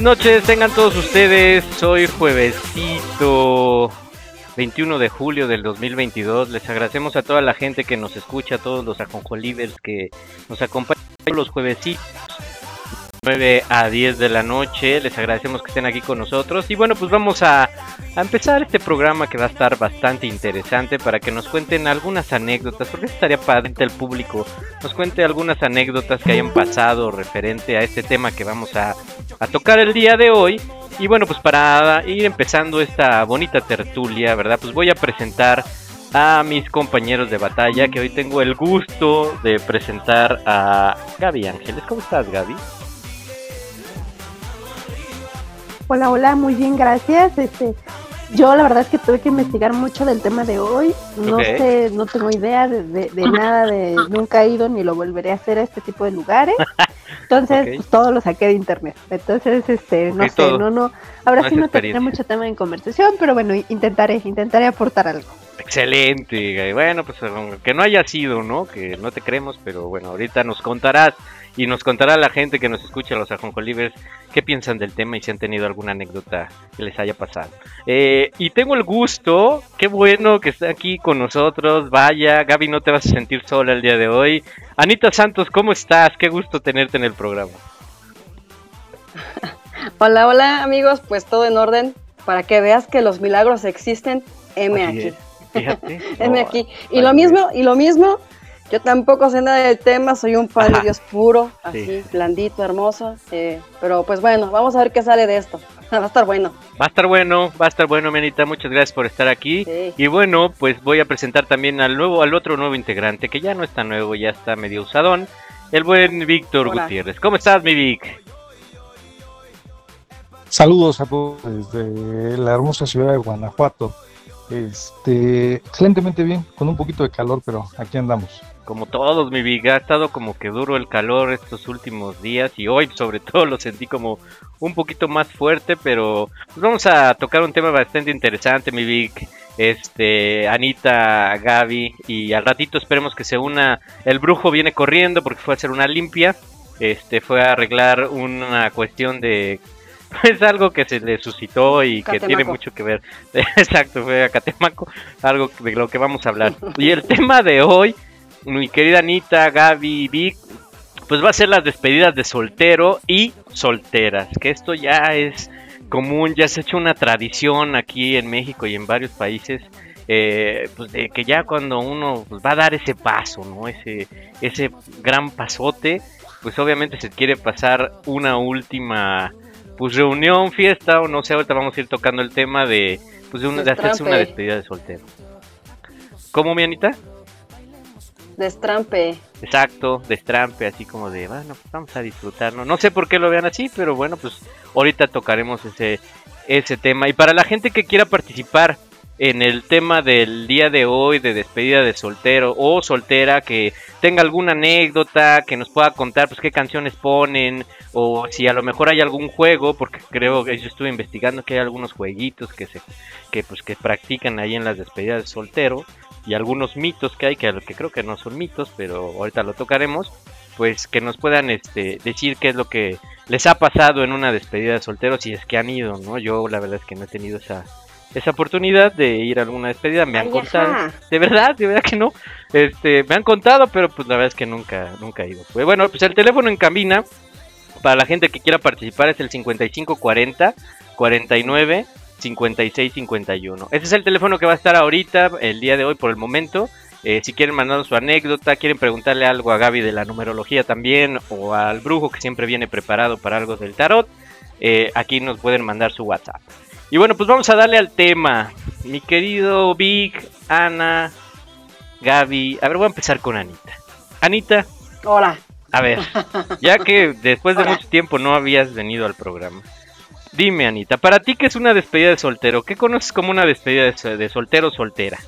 Buenas noches, tengan todos ustedes. Soy juevesito 21 de julio del 2022. Les agradecemos a toda la gente que nos escucha, a todos los ajonjolivers que nos acompañan los juevesitos 9 a 10 de la noche. Les agradecemos que estén aquí con nosotros. Y bueno, pues vamos a, empezar este programa que va a estar bastante interesante para que nos cuenten algunas anécdotas. Porque estaría padre el público nos cuente algunas anécdotas que hayan pasado referente a este tema que vamos a tocar el día de hoy. Y bueno, pues para ir empezando esta bonita tertulia, ¿verdad? Pues voy a presentar a mis compañeros de batalla, que hoy tengo el gusto de presentar a Gaby Ángeles. ¿Cómo estás, Gaby? Hola, hola, muy bien, gracias. Este, yo la verdad es que tuve que investigar mucho del tema de hoy. No sé, no tengo idea de, de- de nada, de nunca he ido ni lo volveré a hacer a este tipo de lugares. Entonces, pues, todo lo saqué de internet. Entonces, este, no sé, todo. no, no. Ahora No sí no tendré mucho tema en conversación, pero bueno, intentaré, intentaré aportar algo. Excelente, bueno, pues que no haya sido, ¿no? Que no te creemos, pero bueno, ahorita nos contarás y nos contará la gente que nos escucha, los ajonjolivers, qué piensan del tema y si han tenido alguna anécdota que les haya pasado. Eh, y tengo el gusto, qué bueno que está aquí con nosotros, vaya, Gaby, no te vas a sentir sola el día de hoy. Anita Santos, ¿cómo estás? Qué gusto tenerte en el programa. Hola, hola amigos, pues todo en orden. Para que veas que los milagros existen, M aquí. Fíjate. M aquí. Y lo mismo, y lo mismo, yo tampoco sé nada del tema, soy un padre Ajá. de Dios puro, Sí. así, blandito, hermoso. eh, pero pues bueno, vamos a ver qué sale de esto. Va a estar bueno. Va a estar bueno, va a estar bueno, Menita. Muchas gracias por estar aquí. Sí. Y bueno, pues voy a presentar también al nuevo, al otro nuevo integrante, que ya no está nuevo, ya está medio usadón, el buen Víctor Hola. Gutiérrez. ¿Cómo estás, mi Vic? Saludos a todos desde la hermosa ciudad de Guanajuato. Este, excelentemente bien, con un poquito de calor, pero aquí andamos. Como todos, mi Vic, ha estado como que duro el calor estos últimos días y hoy sobre todo lo sentí como un poquito más fuerte, pero pues vamos a tocar un tema bastante interesante, mi Vic. Este, Anita, Gaby y al ratito esperemos que se una. El brujo viene corriendo porque fue a hacer una limpia. Este, fue a arreglar una cuestión de es algo que se le suscitó y que tiene mucho que ver. Exacto, fue a Catemaco, algo de lo que vamos a hablar. Y el tema de hoy, mi querida Anita, Gaby, Vic, pues va a ser las despedidas de soltero y solteras, que esto ya es común, ya se ha hecho una tradición aquí en México y en varios países. eh, pues de que ya cuando uno pues, va a dar ese paso, ¿no? Ese, ese gran pasote, pues obviamente se quiere pasar una última pues reunión, fiesta o no sé, ahorita vamos a ir tocando el tema de pues de, una, de hacerse una despedida de soltero. ¿Cómo, mi Anita? Destrampe. Exacto, destrampe, así como de, bueno, pues vamos a disfrutarlo. No sé por qué lo vean así, pero bueno, pues ahorita tocaremos ese, ese tema. Y para la gente que quiera participar en el tema del día de hoy, de despedida de soltero o soltera, que tenga alguna anécdota, que nos pueda contar, pues qué canciones ponen, o si a lo mejor hay algún juego, porque creo que yo estuve investigando que hay algunos jueguitos que se, que pues que practican ahí en las despedidas de soltero y algunos mitos que hay que, que creo que no son mitos, pero ahorita lo tocaremos, pues que nos puedan este, decir qué es lo que les ha pasado en una despedida de soltero si es que han ido, ¿no? Yo la verdad es que no he tenido esa, esa oportunidad de ir a alguna despedida. Me han Ay, contado. ajá. De verdad, de verdad que no. Este, me han contado, pero pues la verdad es que nunca, nunca he ido. Pues, bueno, pues el teléfono en cabina para la gente que quiera participar es el 5540 49 56 51. Ese es el teléfono que va a estar ahorita, el día de hoy por el momento. Eh, si quieren mandar su anécdota, quieren preguntarle algo a Gaby de la numerología también, o al brujo que siempre viene preparado para algo del tarot, eh, aquí nos pueden mandar su WhatsApp. Y bueno, pues vamos a darle al tema. Mi querido Vic, Ana, Gaby. A ver, voy a empezar con Anita. Anita, Hola. a ver, ya que después de mucho tiempo no habías venido al programa. Dime, Anita, para ti, ¿qué es una despedida de soltero? ¿Qué conoces como una despedida de, so- de soltero o soltera?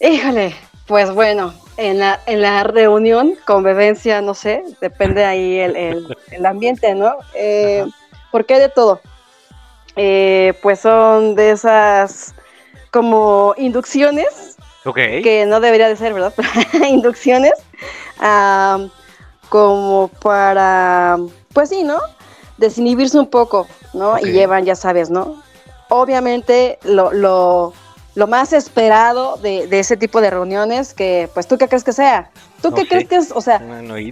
Híjole, pues bueno, en la, en la reunión, convivencia, no sé, depende ahí el, el- el ambiente, ¿no? Eh, porque hay de todo. Eh, pues son de esas como inducciones, que no debería de ser, ¿verdad? inducciones, como para, pues sí, ¿no? Desinhibirse un poco, ¿no? Y llevan, ya sabes, ¿no? Obviamente lo, lo, lo más esperado de, de ese tipo de reuniones, que pues tú qué crees que sea, tú qué crees que es, o sea,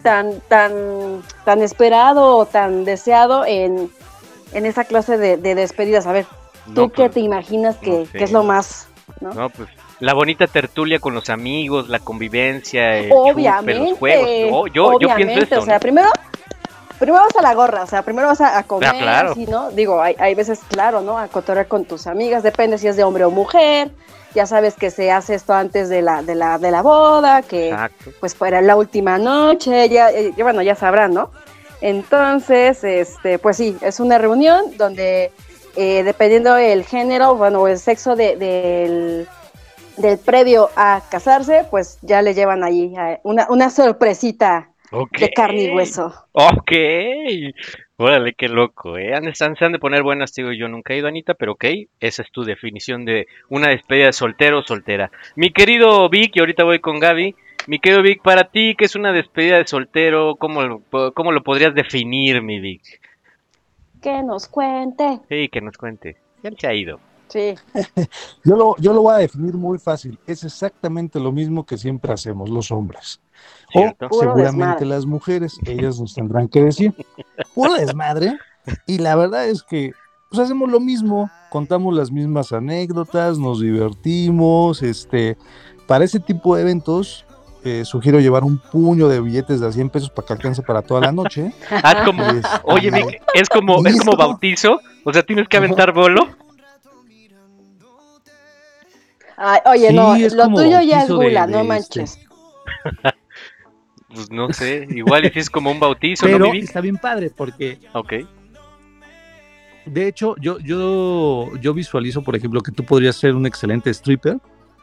tan, tan, tan esperado o tan deseado en, en esa clase de, de despedidas. A ver, ¿tú No, qué pues, te imaginas que, no sé. que es lo más, ¿no? No, pues la bonita tertulia con los amigos, la convivencia, el chupe, Obviamente. los juegos. No, yo, yo pienso obviamente, esto. O sea, primero, primero vas a la gorra, o sea, primero vas a, a comer, Ah, claro. así, ¿no? Digo, hay, hay veces, claro, ¿no? A cotorrear con tus amigas, depende si es de hombre o mujer. Ya sabes que se hace esto antes de la, de la, de la boda, que Exacto. pues fuera la última noche, ya, eh, ya, bueno, ya sabrán, ¿no? Entonces, este, pues sí, es una reunión donde eh, dependiendo el género, bueno, o el sexo de- del, del previo a casarse, pues ya le llevan allí eh, una, una sorpresita de carne y hueso. Ok. Órale, qué loco, ¿eh? Se han se han de poner buenas, digo, yo nunca he ido, Anita, pero ok, esa es tu definición de una despedida de soltero o soltera. Mi querido Vic, y ahorita voy con Gaby, mi querido Vic, para ti, ¿qué es una despedida de soltero? ¿Cómo, lo- cómo lo podrías definir, mi Vic? Que nos cuente. Sí, que nos cuente. Ya se ha ido. Sí. Yo lo, yo lo voy a definir muy fácil. Es exactamente lo mismo que siempre hacemos los hombres. O seguramente desmadre. las mujeres, ellas nos tendrán que decir. Puro desmadre. Y la verdad es que pues hacemos lo mismo, contamos las mismas anécdotas, nos divertimos, este, para ese tipo de eventos eh, sugiero llevar un puño de billetes de a 100 pesos para que alcance para toda la noche. Ah, es como, Este, oye, Vic, es como, es como bautizo, o sea, tienes que aventar bolo. Ay, oye, Sí, no, lo tuyo ya es de- gula, de no este. manches. Pues no sé, igual y si es como un bautizo, ¿no, Pero Vic? está bien padre porque Ok. de hecho yo, yo, yo visualizo, por ejemplo, que tú podrías ser un excelente stripper.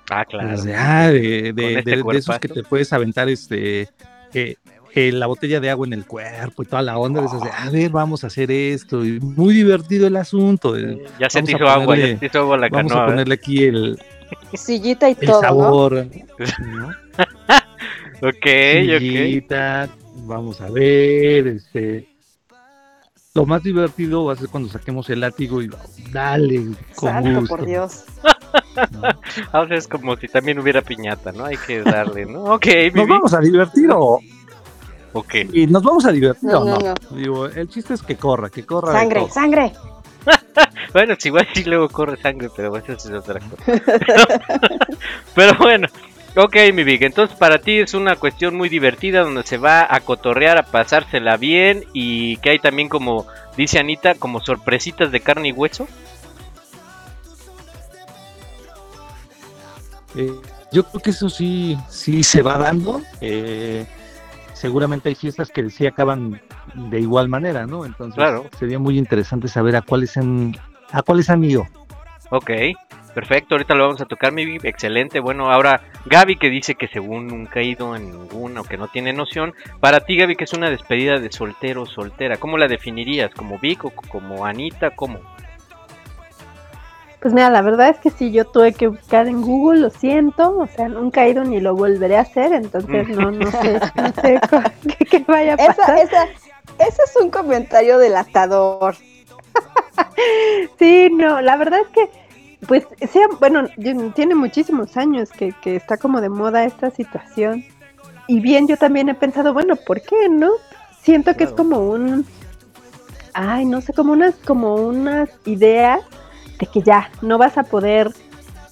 Ah, claro. Ah, de, de- este de- de esos que te puedes aventar este eh, eh, la botella de agua en el cuerpo y toda la onda de esas de, a ver, vamos a hacer esto. Y muy divertido el asunto. de, Ya se vamos te a hizo agua, ya se te hizo agua la vamos canoa. a ¿verdad? ponerle aquí el, Sillita y el todo, ¿no? sabor. ¿no? Ok, ok. Sillita, vamos a ver, este. Lo más divertido va a ser cuando saquemos el látigo y dale, con Santo, gusto. por Dios. Ahora es como si también hubiera piñata, ¿no? Hay que darle, ¿no? Ok, ¿Nos vamos a divertir o Ok. y nos vamos a divertir No, o no, no? no. Digo, el chiste es que corra, que corra. Sangre, sangre. Bueno, si igual sí luego corre sangre, pero eso es otra cosa. pero bueno. Ok, mi Vic, entonces para ti es una cuestión muy divertida donde se va a cotorrear, a pasársela bien y que hay también como, dice Anita, como sorpresitas de carne y hueso. Eh, yo creo que eso sí, sí se va dando. eh, seguramente hay fiestas que sí acaban de igual manera, ¿no? Entonces Claro. sería muy interesante saber a cuáles han, a cuáles han ido. Ok, perfecto, ahorita lo vamos a tocar, mi excelente. Bueno, ahora Gaby que dice que según nunca ha ido en ninguna o que no tiene noción. Para ti, Gaby, que es una despedida de soltero o soltera, ¿cómo la definirías? ¿Como Vic o como Anita? ¿Cómo? Pues mira, la verdad es que sí, yo tuve que buscar en Google, lo siento, o sea, nunca he ido ni lo volveré a hacer, entonces no, no sé, no sé qué, qué vaya a pasar. esa, ese es un comentario delatador. Sí, no, la verdad es que, pues, sea, bueno, tiene muchísimos años que, que está como de moda esta situación. Y bien, yo también he pensado, bueno, ¿por qué no? Siento que es como un, ay, no sé, como unas, como unas ideas de que ya no vas a poder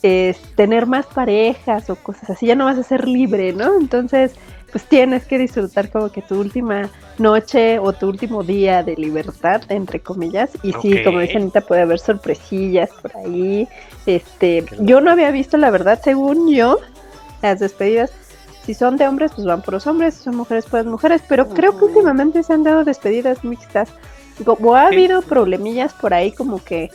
eh, tener más parejas o cosas así, ya no vas a ser libre, ¿no? Entonces, pues tienes que disfrutar como que tu última noche o tu último día de libertad, entre comillas. Y sí, como dice Anita, puede haber sorpresillas por ahí. Este, yo no había visto, la verdad, según yo, las despedidas. Si son de hombres, pues van por los hombres, si son mujeres, pues mujeres. Pero creo que últimamente se han dado despedidas mixtas. Como ha habido problemillas por ahí, como que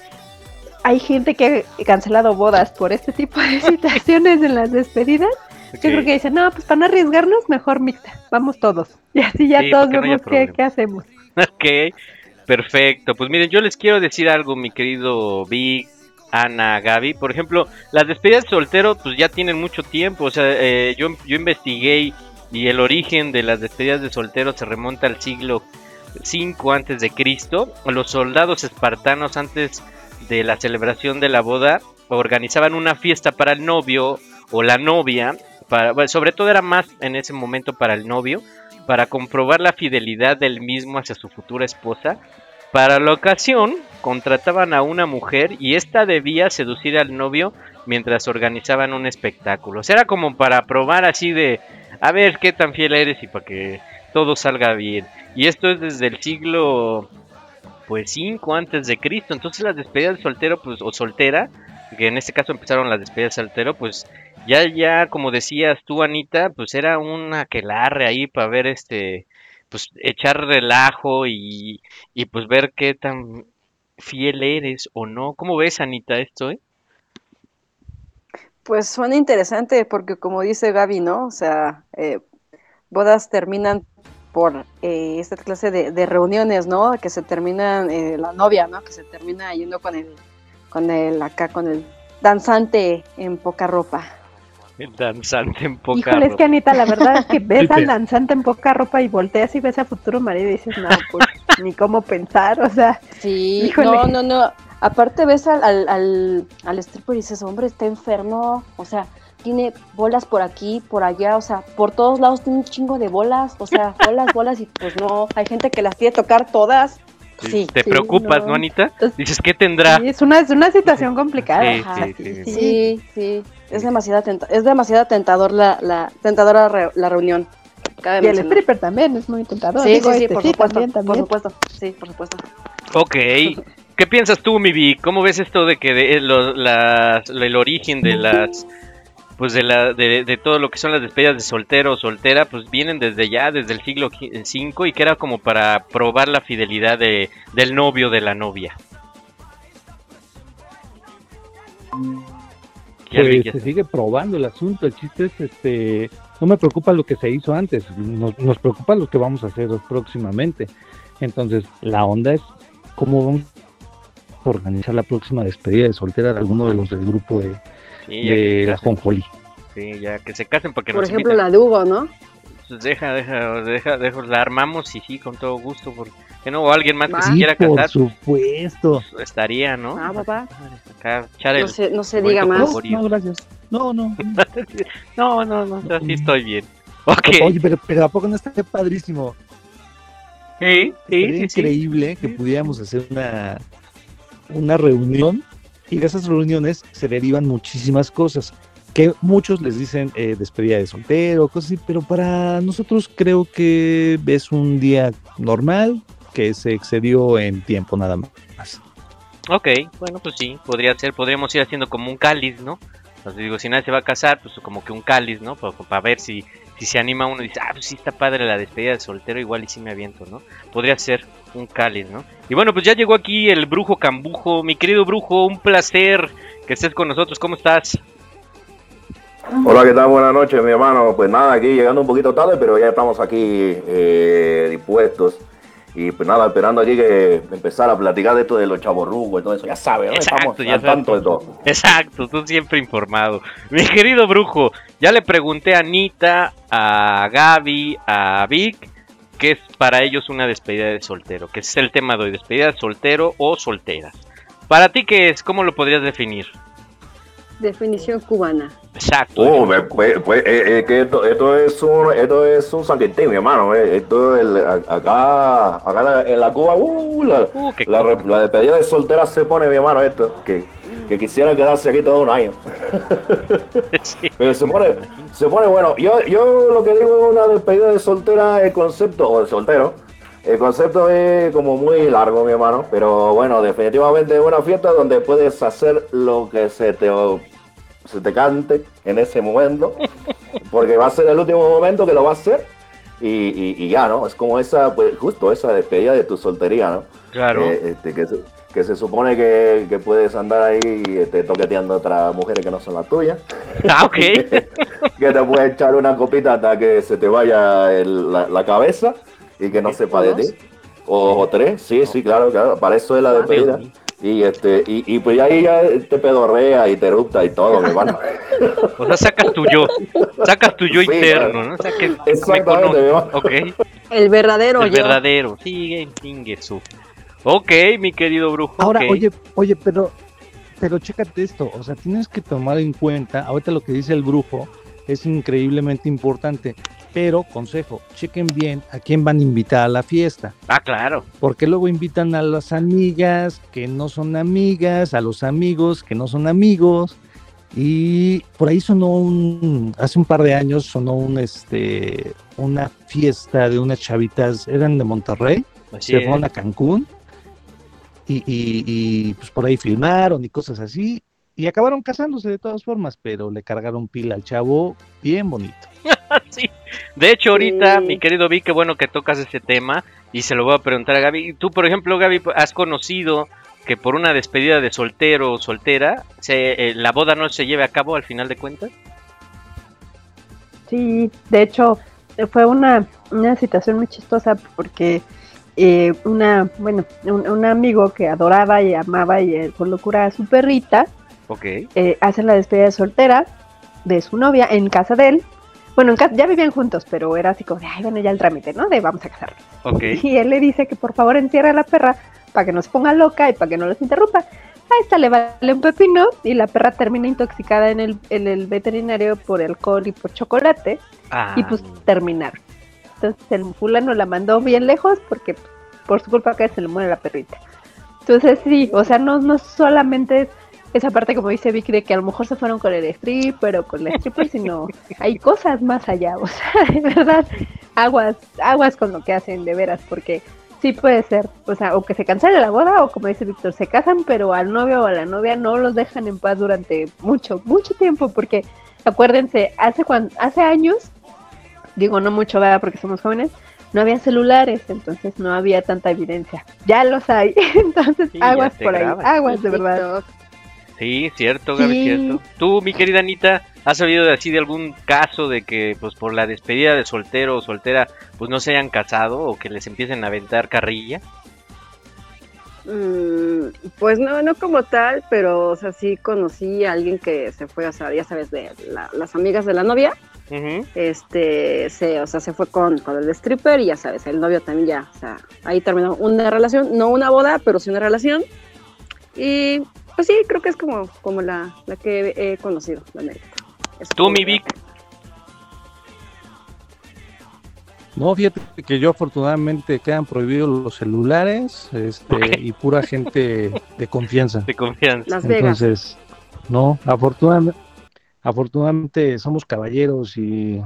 hay gente que ha cancelado bodas por este tipo de situaciones en las despedidas. Yo creo que dicen, no, pues para no arriesgarnos, mejor mixta, vamos todos. Y así ya Sí, todos no vemos qué, problema. qué hacemos. Ok, perfecto. Pues miren, yo les quiero decir algo, mi querido Vic, Ana, Gaby. Por ejemplo, las despedidas de soltero, pues ya tienen mucho tiempo. O sea, eh, yo, yo investigué y el origen de las despedidas de soltero se remonta al siglo 5 antes de Cristo. Los soldados espartanos antes de la celebración de la boda organizaban una fiesta para el novio o la novia. Para, sobre todo era más en ese momento para el novio para comprobar la fidelidad del mismo hacia su futura esposa. Para la ocasión, contrataban a una mujer y ésta debía seducir al novio mientras organizaban un espectáculo. O sea, era como para probar así de, a ver qué tan fiel eres y para que todo salga bien. Y esto es desde el siglo, pues 5 antes de Cristo. Entonces las despedidas de soltero, pues, o soltera, que en este caso empezaron las despedidas de soltero, pues ya, ya, como decías tú, Anita, pues era un aquelarre ahí para ver este, pues echar relajo y, y pues ver qué tan fiel eres o no. ¿Cómo ves, Anita, esto, eh? Pues suena interesante porque como dice Gaby, ¿no? O sea, eh, bodas terminan por eh, esta clase de, de reuniones, ¿no? Que se terminan, eh, la novia, ¿no? Que se termina yendo con el, con el, acá, con el danzante en poca ropa. El danzante en poca Híjole, es ropa. que Anita, la verdad es que ves al danzante en poca ropa y volteas y ves a futuro marido y dices, no, pues ni cómo pensar, o sea, Sí, Híjole. no, no, no. Aparte ves al, al, al, al stripper y dices, hombre, está enfermo. O sea, tiene bolas por aquí, por allá, o sea, por todos lados tiene un chingo de bolas. O sea, bolas, bolas, y pues no, hay gente que las quiere tocar todas. Sí, ¿Te sí, preocupas, no. no, Anita? Entonces- Dices, ¿qué tendrá? sí, es una, es una situación complicada. Sí, ajá, sí, sí, sí. sí, sí. Es demasiado, tenta- es demasiado tentador la, la, tentadora re- la reunión. Cabe Y el mencionar. stripper también es muy tentador. Sí, Digo, sí, sí, este, por sí, supuesto, también, por también. supuesto, sí, por supuesto. Ok. ¿Qué piensas tú, mi Vic? ¿Cómo ves esto de que de, lo- las- el origen de las pues de, la, de, de todo lo que son las despedidas de soltero o soltera, pues vienen desde ya, desde el siglo V y que era como para probar la fidelidad de, del novio de la novia. Pues se sigue probando el asunto. El chiste es, este, no me preocupa lo que se hizo antes, nos, nos preocupa lo que vamos a hacer próximamente. Entonces, la onda es cómo vamos a organizar la próxima despedida de soltera de alguno de los del grupo de, sí, de la Jonjolí. sí, ya que se casen para que Por nos ejemplo, inviten. la de Hugo, ¿no? Pues deja, deja, deja, deja, la armamos y sí, con todo gusto, porque no, o alguien más que se Sí, quiera por casar, supuesto. pues, estaría, ¿no? Ah, papá. Acá, echar el- No se, no se diga más. No, favorito. no, gracias. No, no. No, no, no, así estoy bien. Ok. Oye, pero, pero ¿a poco no está padrísimo? Sí, sí, Sería sí, sí. increíble que pudiéramos hacer una, una reunión y de esas reuniones se derivan muchísimas cosas que muchos les dicen eh, despedida de soltero, cosas así, pero para nosotros creo que es un día normal que se excedió en tiempo nada más. Ok, bueno, pues sí, podría ser, podríamos ir haciendo como un cáliz, ¿no? Entonces digo, si nadie se va a casar, pues como que un cáliz, ¿no? Para, ver si, si se anima uno y dice, ah, pues sí está padre la despedida de soltero, igual y sí me aviento, ¿no? Podría ser un cáliz, ¿no? Y bueno, pues ya llegó aquí el brujo Cambujo. Mi querido brujo, un placer que estés con nosotros. ¿Cómo estás? Hola, ¿qué tal? Buenas noches, mi hermano. Pues nada, aquí llegando un poquito tarde, pero ya estamos aquí eh, dispuestos. Y pues nada, esperando aquí que empezar a platicar de esto de los chavorrugos y todo eso. Ya sabes, ¿no? Exacto, estamos ya al sabes tanto de todo. Exacto, tú siempre informado. Mi querido brujo, ya le pregunté a Anita, a Gaby, a Vic, que es para ellos una despedida de soltero, que es el tema de hoy, despedida de soltero o soltera. ¿Para ti qué es? ¿Cómo lo podrías definir? Definición cubana. Exacto. Oh, pues, pues, eh, eh, que esto, esto es un, esto es un San Quintín, mi hermano. eh. Esto es el- acá, acá en la Cuba, uh, la, Uh, la, la despedida de soltera se pone, mi hermano, esto, que, que quisiera quedarse aquí todo un año. Sí. Pero se pone, se pone bueno. Yo, yo lo que digo es una despedida de soltera, el concepto, o de soltero, el concepto es como muy largo, mi hermano. Pero bueno, definitivamente es una fiesta donde puedes hacer lo que se te, se te cante en ese momento. Porque va a ser el último momento que lo va a hacer. Y, y- y ya, ¿no? Es como esa, pues justo esa despedida de tu soltería, ¿no? Claro. Eh, este, que, se, que se supone que, que puedes andar ahí este, toqueteando a otras mujeres que no son las tuyas. Ah, ok. que te puedes echar una copita hasta que se te vaya el- la, la cabeza y que no sepa de ti. O, o tres, sí, sí, claro, claro. Para eso es la despedida. Y este, y, y pues ahí ya te pedorrea y te erupta y todo, mi hermano. O sea, sacas tu yo. Sacas tu yo Sí, interno. ¿no? O sea, que me Exactamente, conoces. mi hermano. Ok. El verdadero El yo. verdadero. Sigue, Ingesu. Ok, mi querido brujo. Ahora, oye, oye, pero, pero chécate esto, o sea, tienes que tomar en cuenta, ahorita lo que dice el brujo es increíblemente importante, pero consejo, chequen bien a quién van a invitar a la fiesta, Ah, claro. porque luego invitan a las amigas que no son amigas, a los amigos que no son amigos, y por ahí sonó un, hace un par de años sonó un, este, una fiesta de unas chavitas, eran de Monterrey, Así se fueron a Cancún y, y- y, pues por ahí filmaron y cosas así y acabaron casándose de todas formas, pero le cargaron pila al chavo bien bonito. Sí. De hecho, ahorita, Sí. mi querido Vic, qué bueno que tocas ese tema y se lo voy a preguntar a Gaby. Tú, por ejemplo, Gaby, has conocido que por una despedida de soltero o soltera, se, eh, la boda no se lleve a cabo al final de cuentas. Sí, de hecho, eh, fue una, una situación muy chistosa porque eh, una, bueno, un, un amigo que adoraba y amaba y eh, con locura a su perrita, Ok. eh, hacen la despedida de soltera de su novia en casa de él. Bueno, en casa, ya vivían juntos, pero era así como de, ay, bueno, ya el trámite, ¿no? De vamos a casarnos. Y él le dice que por favor encierre a la perra para que no se ponga loca y para que no los interrumpa. A esta le vale un pepino y la perra termina intoxicada en el, en el veterinario por alcohol y por chocolate Ah, y pues terminaron. Entonces el fulano la mandó bien lejos porque por su culpa que se le muere la perrita. Entonces sí, o sea, no, no solamente es esa parte como dice Vicky de que a lo mejor se fueron con el stripper o con la stripper, sino hay cosas más allá, o sea, de verdad, aguas, aguas con lo que hacen de veras, porque sí puede ser, o sea, o que se cancele la boda o como dice Víctor, se casan pero al novio o a la novia no los dejan en paz durante mucho, mucho tiempo, porque acuérdense, hace cuan, hace años, digo no mucho, ¿verdad? Porque somos jóvenes, no había celulares, entonces no había tanta evidencia. Ya los hay, entonces Sí, aguas por ahí, aguas de verdad. Sí, cierto, Gaby, Sí. cierto. Tú, mi querida Anita, ¿has sabido de así de algún caso de que, pues, por la despedida de soltero o soltera, pues, no se hayan casado o que les empiecen a aventar carrilla? Mm, pues no, no como tal, pero o sea, sí conocí a alguien que se fue, o sea, ya sabes, de la- las amigas de la novia, este, se, o sea, se fue con, con el stripper y ya sabes, el novio también ya, o sea, ahí terminó una relación, no una boda, pero sí una relación. Y pues sí, creo que es como, como la, la que he conocido, la neta. Tú, mi Vic. No, fíjate que yo afortunadamente quedan prohibidos los celulares este, y pura gente de confianza. De confianza. Las Vegas. Entonces, no, afortunadamente, afortunadamente somos caballeros y,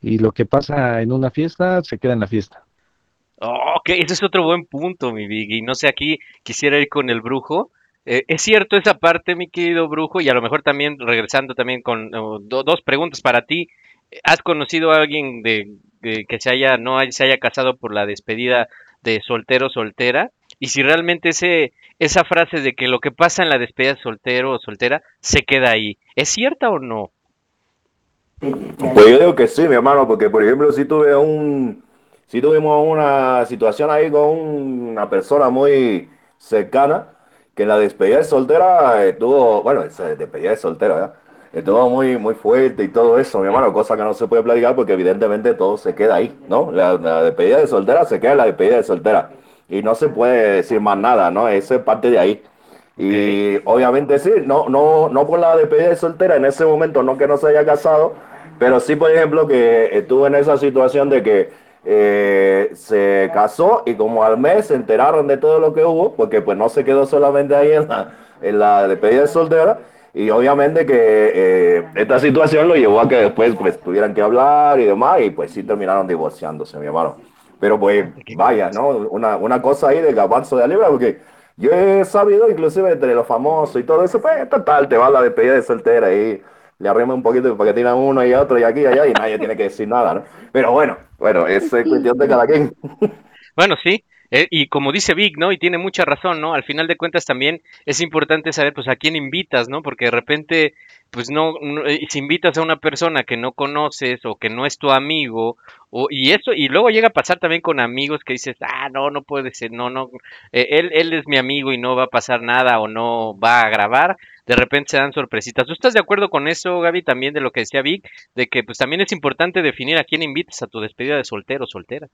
y lo que pasa en una fiesta se queda en la fiesta. Oh, ok, ese es otro buen punto, mi Big. Y no sé, aquí quisiera ir con el brujo. Eh, es cierto esa parte, mi querido brujo, y a lo mejor también regresando también con do- dos preguntas para ti. ¿Has conocido a alguien de, que se haya no se haya casado por la despedida de soltero soltera? Y si realmente ese esa frase de que lo que pasa en la despedida de soltero o soltera se queda ahí, ¿es cierta o no? Pues yo digo que sí, mi hermano, porque por ejemplo, si tuve un, si tuvimos una situación ahí con una persona muy cercana, que en la despedida de soltera estuvo, bueno, esa despedida de soltera, ¿verdad? Estuvo muy, muy fuerte y todo eso, mi hermano, cosa que no se puede platicar porque evidentemente todo se queda ahí, ¿no? La, la despedida de soltera se queda en la despedida de soltera y no se puede decir más nada, ¿no? Eso es parte de ahí. Y obviamente sí, no, no, no por la despedida de soltera, en ese momento no que no se haya casado, pero sí, por ejemplo, que estuve en esa situación de que eh, se casó y como al mes se enteraron de todo lo que hubo, porque pues no se quedó solamente ahí en la, en la despedida de soltera, y obviamente que eh, esta situación lo llevó a que después pues tuvieran que hablar y demás, y pues sí terminaron divorciándose, mi hermano. Pero pues vaya, ¿no? Una, una cosa ahí de gabanzo de libra, porque yo he sabido inclusive entre los famosos y todo eso, pues total, te va la despedida de soltera y le arrima un poquito para que tiran uno y otro y aquí y allá y nadie tiene que decir nada, ¿no? Pero bueno, bueno, es cuestión de cada quien. Bueno, sí, eh, y como dice Vic, ¿no? Y tiene mucha razón, ¿no? Al final de cuentas también es importante saber, pues, a quién invitas, ¿no? Porque de repente, pues, no, no- eh, si invitas a una persona que no conoces o que no es tu amigo, o, y eso, y luego llega a pasar también con amigos que dices, ah, no, no puede ser, no, no, eh, él, él es mi amigo y no va a pasar nada o no va a grabar, de repente se dan sorpresitas. ¿Tú estás de acuerdo con eso, Gaby, también de lo que decía Vic, de que pues también es importante definir a quién invitas a tu despedida de soltero o soltera?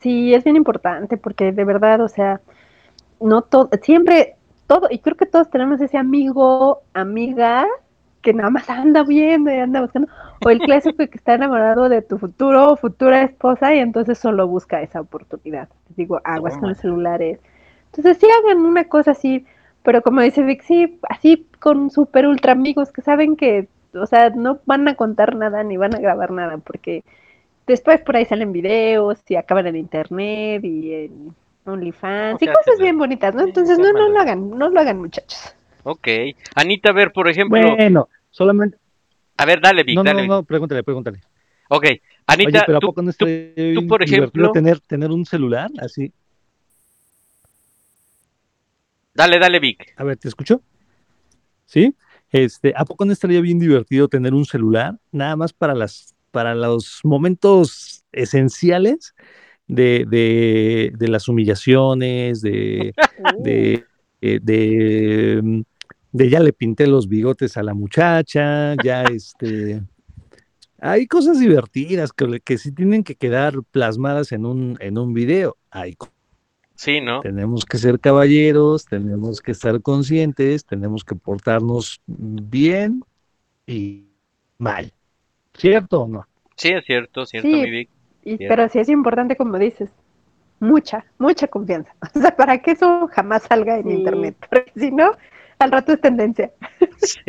Sí, es bien importante porque de verdad, o sea, no todo, siempre, todo, y creo que todos tenemos ese amigo, amiga, que nada más anda viendo y anda buscando, o el clásico que está enamorado de tu futuro o futura esposa y entonces solo busca esa oportunidad. Digo, aguas con los celulares. Entonces sí hagan una cosa así, pero como dice Vic, sí, así con super ultra amigos que saben que, o sea, no van a contar nada ni van a grabar nada porque Después por ahí salen videos y acaban en internet y en OnlyFans y cosas bien bonitas, ¿no? Entonces no, no lo hagan, no lo hagan muchachos. Ok. Anita, a ver, por ejemplo, Bueno, solamente. a ver, dale, Vic, No, no, dale. no, no, pregúntale, pregúntale. Ok, Oye, Anita, pero ¿a tú, poco no tú- por ejemplo, tener, tener un celular así? Dale, dale, Vic. A ver, ¿te escucho? ¿Sí? Este, ¿a poco no estaría bien divertido tener un celular nada más para las para los momentos esenciales de, de, de las humillaciones, de, de, eh, de, mm, de ya le pinté los bigotes a la muchacha, ya este... Hay cosas divertidas que, que sí tienen que quedar plasmadas en un, en un video. Hay Sí, ¿no? tenemos que ser caballeros, tenemos que estar conscientes, tenemos que portarnos bien y mal. ¿Cierto o no? Sí, es cierto, cierto, Sí. mi Vic. Y, pero sí es importante, como dices, mucha, mucha confianza. O sea, para que eso jamás salga en Sí. internet, porque si no, al rato es tendencia. Sí.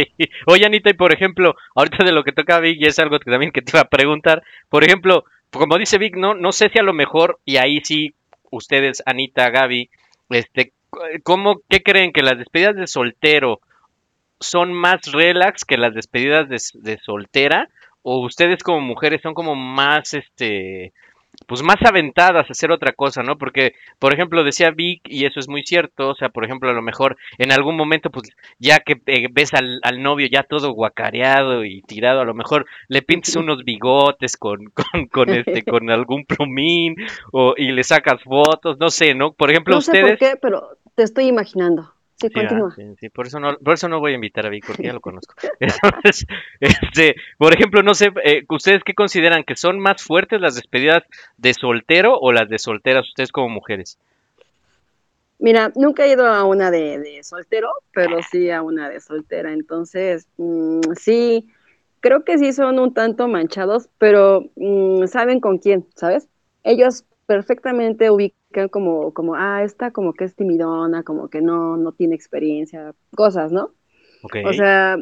Oye, Anita, y por ejemplo, ahorita de lo que toca Vic, y es algo que también que te iba a preguntar, por ejemplo, como dice Vic, no, no sé si a lo mejor, y ahí sí, ustedes, Anita, Gaby, este, ¿cómo, qué creen que las despedidas de soltero son más relax que las despedidas de, de soltera? ¿O ustedes como mujeres son como más, este, pues más aventadas a hacer otra cosa, ¿no? Porque, por ejemplo, decía Vic, y eso es muy cierto, o sea, por ejemplo, a lo mejor en algún momento, pues ya que eh, ves al, al novio ya todo guacareado y tirado, a lo mejor le pintas unos bigotes con, con, con este, con algún plumín, o, y le sacas fotos, no sé, ¿no? Por ejemplo, No sé ustedes... por qué, pero te estoy imaginando. Sí, ah, continúa. sí, sí, por eso no, por eso no voy a invitar a Vic, porque ya lo conozco. Entonces, este, por ejemplo, no sé, eh, ¿ustedes qué consideran que son más fuertes las despedidas de soltero o las de solteras, ustedes como mujeres? Mira, nunca he ido a una de, de soltero, pero sí a una de soltera. Entonces, mm, sí, creo que sí son un tanto manchados, pero mm, saben con quién, ¿sabes? Ellos perfectamente ubican como, como, ah, esta como que es timidona, como que no, no tiene experiencia, cosas, ¿no? Ok. O sea,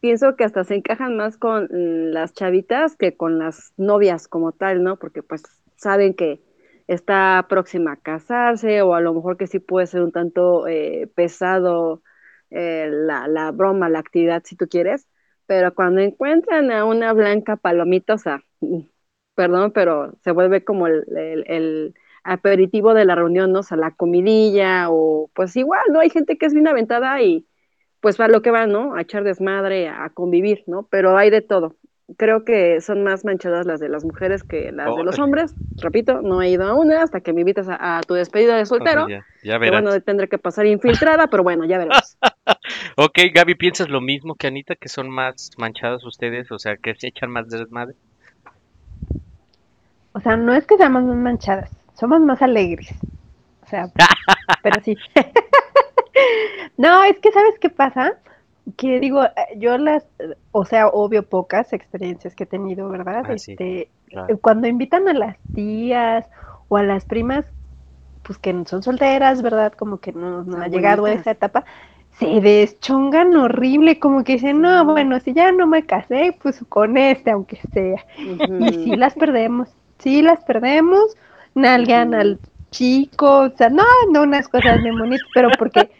pienso que hasta se encajan más con las chavitas que con las novias como tal, ¿no? Porque pues saben que está próxima a casarse o a lo mejor que sí puede ser un tanto eh, pesado eh, la, la broma, la actividad, si tú quieres, pero cuando encuentran a una blanca palomita, o sea, mm, perdón, pero se vuelve como el, el- el aperitivo de la reunión, ¿no? O sea, la comidilla o pues igual, ¿no? Hay gente que es bien aventada y pues va lo que va, ¿no? A echar desmadre, a convivir, ¿no? Pero hay de todo. Creo que son más manchadas las de las mujeres que las de los hombres. Repito, no he ido a una hasta que me invitas a, a tu despedida de soltero. Ya, ya que verás. bueno, tendré que pasar infiltrada, pero bueno, ya veremos. Ok, Gaby, ¿piensas lo mismo que Anita, que son más manchadas ustedes? O sea, que se echan más desmadre. O sea, no es que seamos más manchadas, somos más alegres. O sea, pero sí. no, es que ¿sabes qué pasa? Que digo, eh, yo las, o sea, obvio pocas experiencias que he tenido, ¿verdad? Ah, sí, este, claro. cuando invitan a las tías o a las primas, pues que son solteras, ¿verdad? Como que no, no ha llegado a esa etapa, se deschongan horrible, como que dicen, no, bueno, si ya no me casé, pues con este, aunque sea. Y sí las perdemos, sí las perdemos, nalgan al chico, o sea, no, no unas cosas bien bonitas, pero porque,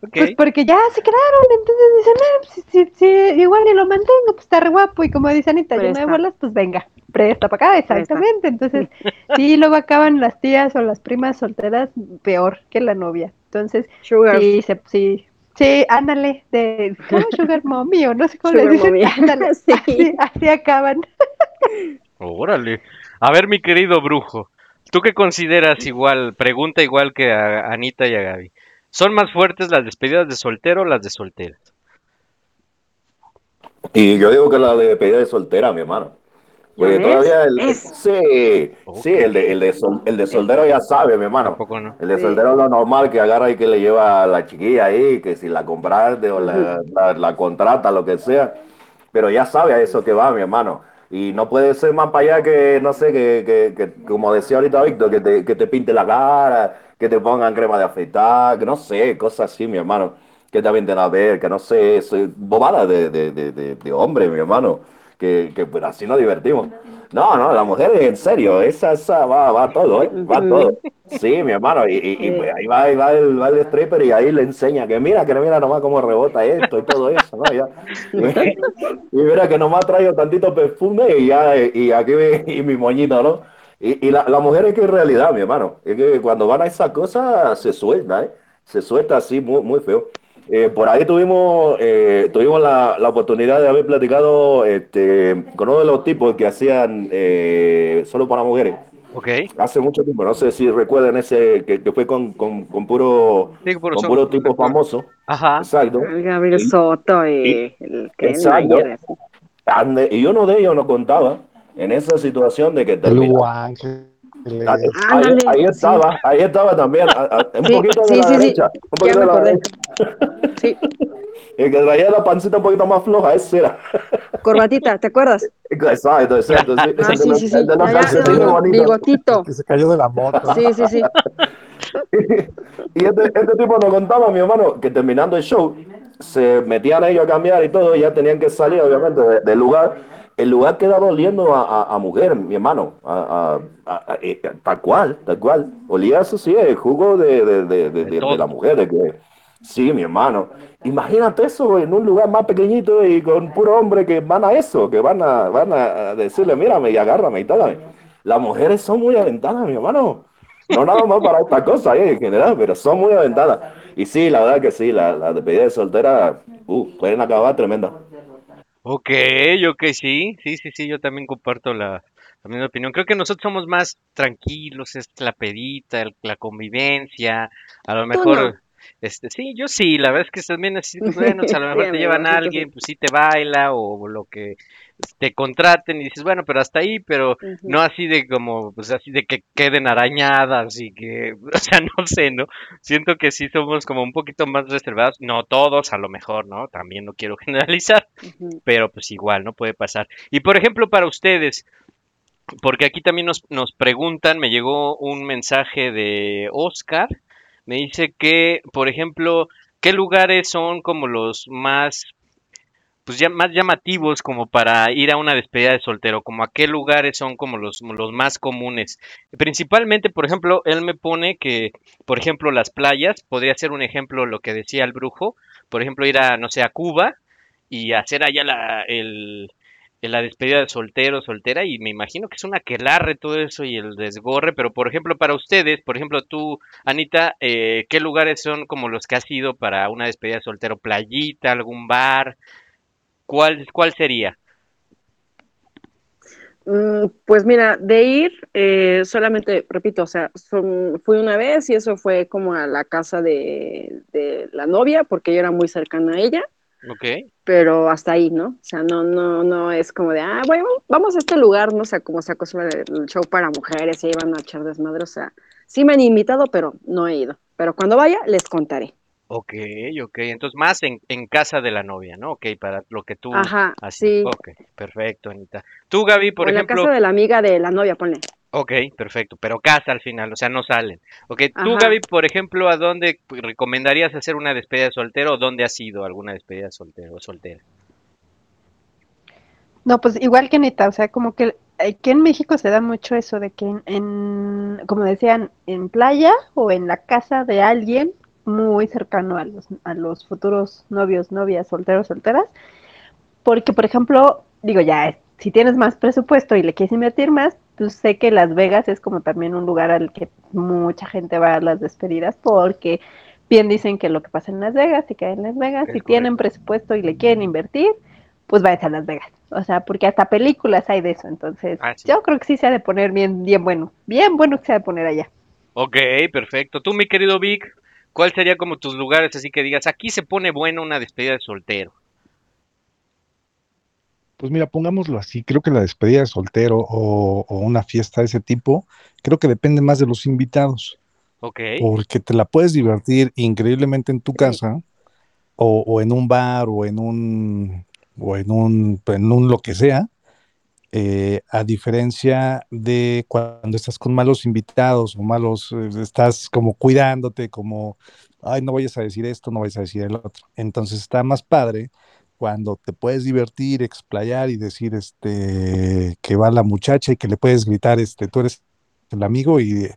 pues porque ya se quedaron, entonces dicen, ah, pues, sí, sí, igual y lo mantengo, pues está re guapo, y como dice Anita, yo Presta. de bolas, pues venga, presta para acá, exactamente, entonces, sí, luego acaban las tías o las primas solteras peor que la novia, entonces, Sugar. sí, se, sí, sí, ándale, de, ¿cómo Sugar Mommy? o no sé cómo le dicen, mommy. ándale, Sí. así, así acaban. Órale. A ver, mi querido brujo, ¿tú qué consideras igual? Pregunta igual que a Anita y a Gaby. ¿Son más fuertes las despedidas de soltero o las de solteras? Y yo digo que la de despedida de soltera, mi hermano. Porque todavía el, Es- sí, sí, el de, el de, sol- el de soldero ya sabe, mi hermano. Tampoco no. El de Sí. soldero es lo normal que agarra y que le lleva a la chiquilla ahí, que si la compraste o la, la- la contrata, lo que sea. Pero ya sabe a eso que va, mi hermano. Y no puede ser más para allá que, no sé, que, que, que, como decía ahorita Víctor, que te, que te pinte la cara, que te pongan crema de afeitar, que no sé, cosas así, mi hermano. Que te avienten a ver, que no sé, eso es bobada de, de, de, de, de hombre, mi hermano. Que, que pues, así nos divertimos. No, no, la mujer en serio, esa, esa va, va todo, ¿eh? Va todo. Sí, mi hermano, y, y- y, ahí va, ahí va el, va el stripper y ahí le enseña que mira, que mira nomás cómo rebota esto y todo eso, ¿no? Ya. Y mira que nomás traigo tantito perfume y ya, y aquí y mi moñito, ¿no? Y, y la, la mujer es que en realidad, mi hermano, es que cuando van a esas cosas se suelta, ¿eh? Se suelta así muy, muy feo. Eh, por ahí tuvimos, eh, tuvimos la, la oportunidad de haber platicado este, con uno de los tipos que hacían eh, solo para mujeres. Ok. Hace mucho tiempo, no sé si recuerdan ese que, que fue con, con, con puro, Sí, puro con puro tipo famoso. Ajá. Exacto. El Gabriel Soto y el Ken Exacto. Y uno de ellos nos contaba en esa situación de que terminó. Ahí, ahí- ahí sí. estaba, ahí estaba también, a- a- un Sí, poquito de sí, la sí, sí. derecha, un poquito de la acordé. derecha. Sí, El que traía la pancita un poquito más floja, ese era. corbatita, ¿te acuerdas? Exacto, exacto. sí, Ah, el de sí, sí, sí. de bigotito. Que se cayó de la moto. Sí, sí, sí. Y este, este tipo nos contaba, mi hermano, que terminando el show, se metían ellos a cambiar y todo, y ya tenían que salir, obviamente, de- del lugar. El lugar quedaba oliendo a, a- a mujer, mi hermano, a, eh, tal cual, tal cual. Olía eso, sí, el jugo de, de, de- de- la mujer, de que, sí, mi hermano. Imagínate eso en un lugar más pequeñito y con puro hombre que van a eso, que van a, van a decirle, mírame y agárrame y tal. Las mujeres son muy aventadas, mi hermano. No nada más para esta cosa eh, en general, pero son muy aventadas. Y sí, la verdad que sí, la, la despedida de soltera uh, pueden acabar tremenda. Ok, ok, sí, sí, sí, sí, yo también comparto la, la misma opinión. Creo que nosotros somos más tranquilos, es la pedita, el- la convivencia, a lo mejor, no. Este, sí, yo sí, la verdad es que también así, bueno, o sea, a lo Sí, mejor te llevan a alguien, pues sí te baila o lo que te contraten y dices, bueno, pero hasta ahí, pero no así de como, pues así de que queden arañadas y que, o sea, no sé, ¿no? Siento que sí somos como un poquito más reservados, no todos, a lo mejor, ¿no? También no quiero generalizar, pero pues igual, ¿no? Puede pasar. Y por ejemplo, para ustedes, porque aquí también nos, nos preguntan, me llegó un mensaje de Oscar, me dice que, por ejemplo, ¿qué lugares son como los más pues ya más llamativos como para ir a una despedida de soltero, como a qué lugares son como los, los más comunes. Principalmente, por ejemplo, él me pone que, por ejemplo, las playas, podría ser un ejemplo lo que decía el brujo, por ejemplo, ir a, no sé, a Cuba y hacer allá la, el, el- la despedida de soltero, soltera, y me imagino que es una aquelarre todo eso y el desgorre, pero por ejemplo, para ustedes, por ejemplo, tú, Anita, eh, ¿qué lugares son como los que has ido para una despedida de soltero? ¿Playita, algún bar? ¿Cuál, cuál sería? Mm, Pues mira, de ir, eh, solamente, repito, o sea, son- fui una vez y eso fue como a la casa de, de la novia, porque yo era muy cercana a ella, Ok. pero hasta ahí, ¿no? O sea, no, no, no es como de, ah, bueno, vamos a este lugar, no sé, como se acostumbra el show para mujeres y ahí van a echar desmadre, o sea, Sí me han invitado, pero no he ido. Pero cuando vaya, les contaré. Ok, ok. Entonces, más en, en casa de la novia, ¿no? Ok, para lo que tú Ajá, así. sí. Ok, perfecto, Anita. Tú, Gaby, por o en ejemplo. la casa de la amiga de la novia, ponle. Ok, perfecto, pero casa al final, o sea, no salen. Ok, tú. Gaby, por ejemplo, ¿a dónde recomendarías hacer una despedida de soltero o dónde has ido alguna despedida de soltero o soltera? No, pues igual que neta, o sea, como que aquí en México se da mucho eso de que en, en, como decían, en playa o en la casa de alguien muy cercano a los, a los futuros novios, novias, solteros, solteras, porque, por ejemplo, digo, ya, si tienes más presupuesto y le quieres invertir más, pues sé que Las Vegas es como también un lugar al que mucha gente va a las despedidas porque bien dicen que lo que pasa en Las Vegas se queda en Las Vegas, Es si tienen presupuesto y le quieren invertir, pues váyanse a Las Vegas. O sea, porque hasta películas hay de eso, entonces Ah, sí. yo creo que sí se ha de poner bien, bien bueno, bien bueno que se ha de poner allá. Ok, perfecto. Tú, mi querido Vic, ¿cuál sería como tus lugares así que digas, aquí se pone bueno una despedida de soltero? Pues mira, pongámoslo así, creo que la despedida de soltero o, o una fiesta de ese tipo, creo que depende más de los invitados, Ok, porque te la puedes divertir increíblemente en tu casa o, o en un bar o en un o en un, en un lo que sea, eh, a diferencia de cuando estás con malos invitados o malos, eh, estás como cuidándote, como, ay, no vayas a decir esto, no vayas a decir el otro. Entonces está más padre cuando te puedes divertir, explayar y decir este que va la muchacha y que le puedes gritar, este, tú eres el amigo y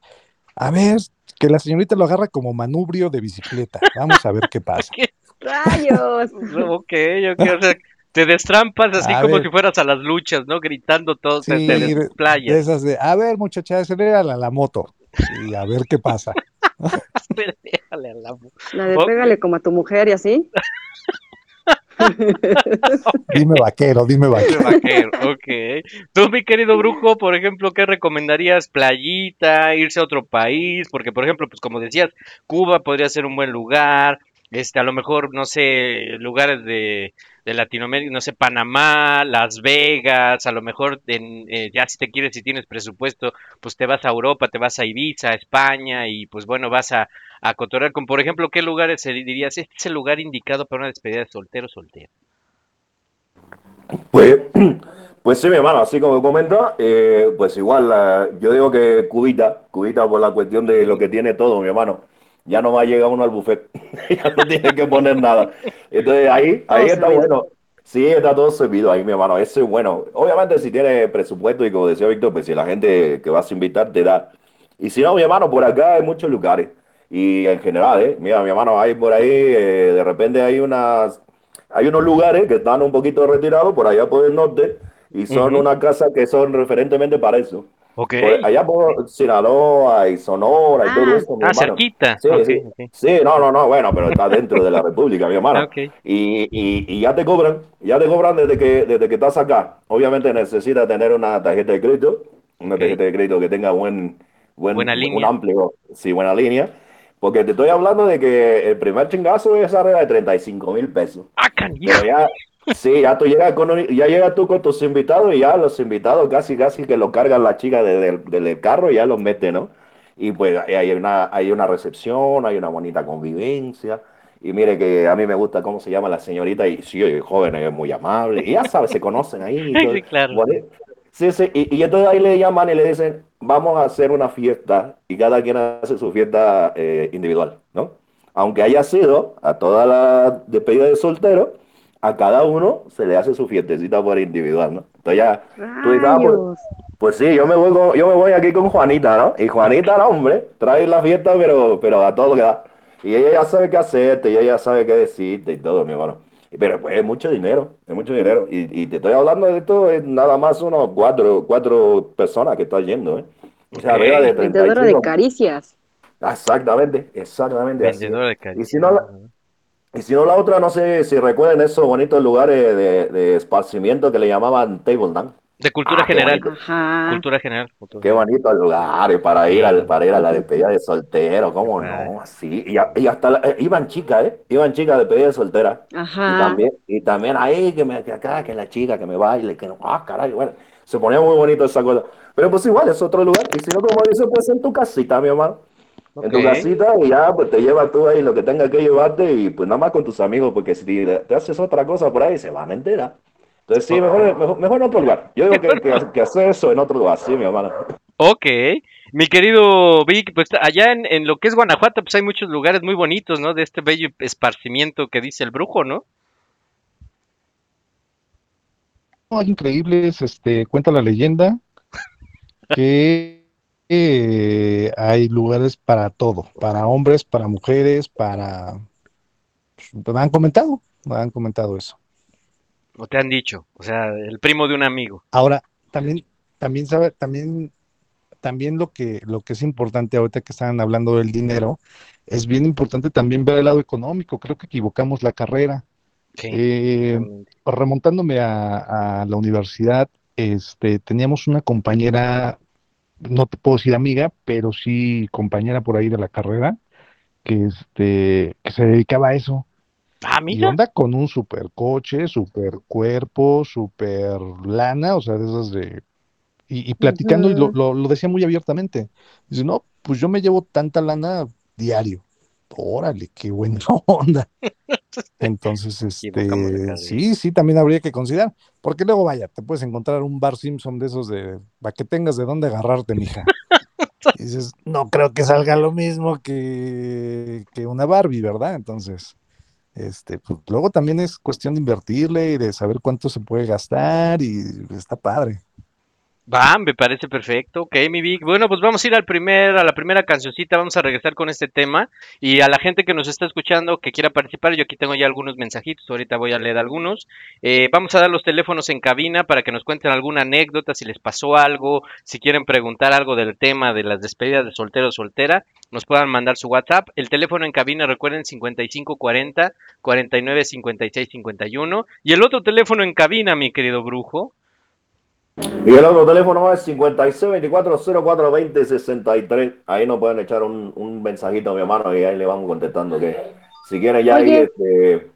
a ver, que la señorita lo agarra como manubrio de bicicleta. Vamos a ver qué pasa. ¡Rayos! ok, ok, o sea, te destrampas así A como ver. si fueras a las luchas, ¿no? Gritando todo, te- Sí, te desplayas. de esas de, a ver, muchacha, acelérala la moto y a ver qué pasa. Déjale a la de pégale como a tu mujer y así. Dime vaquero, dime vaquero. vaquero, ok. Tú, mi querido brujo, por ejemplo, ¿qué recomendarías? ¿Playita? ¿Irse a otro país? Porque, por ejemplo, pues como decías, Cuba podría ser un buen lugar. Este, a lo mejor, no sé, lugares de, de Latinoamérica, no sé, Panamá, Las Vegas, a lo mejor en, eh, ya si te quieres, si tienes presupuesto, pues te vas a Europa, te vas a Ibiza, a España y pues bueno, vas a, a cotorrear con, por ejemplo, ¿qué lugares dirías? Este es el lugar indicado para una despedida de soltero soltero. Pues, pues sí, mi hermano, así como comenta, eh, pues igual, yo digo que Cubita, Cubita por la cuestión de lo que tiene todo, mi hermano. Ya no va a llegar uno al buffet, ya no tiene que poner nada. Entonces ahí, ahí está servido. bueno. Sí, está todo servido ahí, mi hermano. Eso es bueno. Obviamente, si tiene presupuesto y como decía Víctor, pues si la gente que vas a invitar te da. Y si no, mi hermano, por acá hay muchos lugares. Y en general, ¿eh? Mira, mi hermano, hay por ahí, eh, de repente hay unas, hay unos lugares que están un poquito retirados por allá por el norte y son Ujú. unas casas que son referentemente para eso. Ok. Por allá por Sinaloa y Sonora y todo Ah, eso, mi Ah, hermano. cerquita. Sí, Ok, sí, sí, no, no, no, bueno, pero está dentro de la República, mi hermano. Ok. Y, y, y ya te cobran, ya te cobran desde que, desde que estás acá. Obviamente necesitas tener una tarjeta de crédito, una tarjeta de crédito que tenga buen, buen, Buena un línea. amplio, sí, buena línea. Porque te estoy hablando de que el primer chingazo es arriba de 35 mil pesos. Ah. Pero ya, sí, ya tú llegas con, ya llegas tú con tus invitados y ya los invitados casi, casi que lo cargan la chica de- de- del carro y ya los mete, ¿no? Y pues ahí hay una, hay una recepción, hay una bonita convivencia. Y mire que a mí me gusta cómo se llama la señorita y sí, es joven, es muy amable. Y ya sabes, se conocen ahí. y todo. Sí, claro. Bueno, Sí, sí, y, y entonces ahí le llaman y le dicen, vamos a hacer una fiesta y cada quien hace su fiesta eh, individual, ¿no? Aunque haya sido a toda la despedida de soltero, a cada uno se le hace su fiestecita por individual, ¿no? Entonces ya, tú dices, ah, pues, pues sí, yo me voy con- yo me voy aquí con Juanita, ¿no? Y Juanita, no, hombre, trae la fiesta, pero, pero a todo lo que da. Y ella ya sabe qué hacerte, y ella ya sabe qué decirte y todo, mi hermano. Pero pues es mucho dinero, es mucho dinero. Y, y te estoy hablando de esto, es nada más unos cuatro, cuatro personas que están yendo, ¿eh? O sea, arriba de Vendedora de 35. caricias. Exactamente, exactamente así. Y si no, y si no la otra, no sé si recuerden esos bonitos lugares de, de esparcimiento que le llamaban table dance. De cultura Ah, general. bonito. Ajá. Cultura general. cultura Qué general. bonitos lugares para ir al, para ir a la despedida de soltero, ¿cómo no? Así, y, y hasta la- eh, iban chicas, ¿eh? Iban chicas de despedida de soltera. Y Ajá. también, y también ahí que, me, que acá, que la chica que me baile, que no, ah, caray, bueno. Se ponía muy bonito esa cosa. Pero pues igual, es otro lugar. Y si no, como dice, pues en tu casita, mi hermano. En tu casita y ya, pues te llevas tú ahí lo que tengas que llevarte y pues nada más con tus amigos, porque si te, te haces otra cosa por ahí, se van a enterar. Entonces sí, mejor, mejor, mejor en otro lugar. Yo digo que, que, que hacer eso en otro lugar, sí, mi hermano. Ok, mi querido Vic, pues allá en, en lo que es Guanajuato, pues hay muchos lugares muy bonitos, ¿no? De este bello esparcimiento que dice el brujo, ¿no? Hay increíbles, este, cuenta la leyenda que eh, hay lugares para todo, para hombres, para mujeres, para... pues, me han comentado, me han comentado eso. O te han dicho, o sea, el primo de un amigo. Ahora, también, también sabe, también, también lo que, lo que es importante ahorita que estaban hablando del dinero, es bien importante también ver el lado económico. Creo que equivocamos la carrera. Sí, Eh, remontándome a, a la universidad, este, teníamos una compañera, no te puedo decir amiga, pero sí compañera por ahí de la carrera, que, este, que se dedicaba a eso. Ah, Y anda con un super coche, super cuerpo, super lana, o sea, de esas de... Y, y platicando, y lo, lo, lo decía muy abiertamente. Dice, no, pues yo me llevo tanta lana diario. Órale, qué buena onda. Entonces, este, sí, sí, también habría que considerar. Porque luego, vaya, te puedes encontrar un bar Simpson de esos de, para que tengas de dónde agarrarte, mija. Y dices, no creo que salga lo mismo que, que una Barbie, ¿verdad? Entonces, este, pues luego también es cuestión de invertirle y de saber cuánto se puede gastar y está padre. Va, me parece perfecto. Ok, mi Vic. Bueno, pues vamos a ir al primer, a la primera cancioncita. Vamos a regresar con este tema. Y a la gente que nos está escuchando, que quiera participar, yo aquí tengo ya algunos mensajitos. Ahorita voy a leer algunos. Eh, vamos a dar los teléfonos en cabina para que nos cuenten alguna anécdota, si les pasó algo, si quieren preguntar algo del tema de las despedidas de soltero o soltera, nos puedan mandar su WhatsApp. El teléfono en cabina, recuerden, 5540 49 56 51. Y el otro teléfono en cabina, mi querido brujo. Y el otro teléfono es 5624042063. Ahí nos pueden echar un, un mensajito, mi hermano, y ahí le vamos contestando que si quieren ya ahí, este,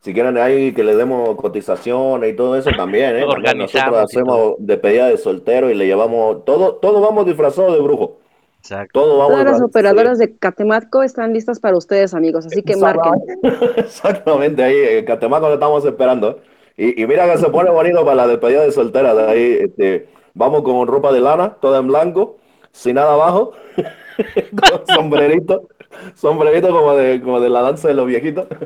si quieren ahí que le demos cotizaciones y todo eso también, ¿eh? Nosotros hacemos despedida de soltero y le llevamos todo, todo vamos disfrazados de brujo. Exacto. Todo vamos Todas las operadoras de Catemaco están listas para ustedes, amigos, así que marquen. Exactamente, ahí en Catemaco lo estamos esperando. Y, y mira que se pone bonito para la despedida de soltera. De ahí, este, vamos con ropa de lana, toda en blanco, sin nada abajo, con sombrerito, sombrerito como de, como de la danza de los viejitos.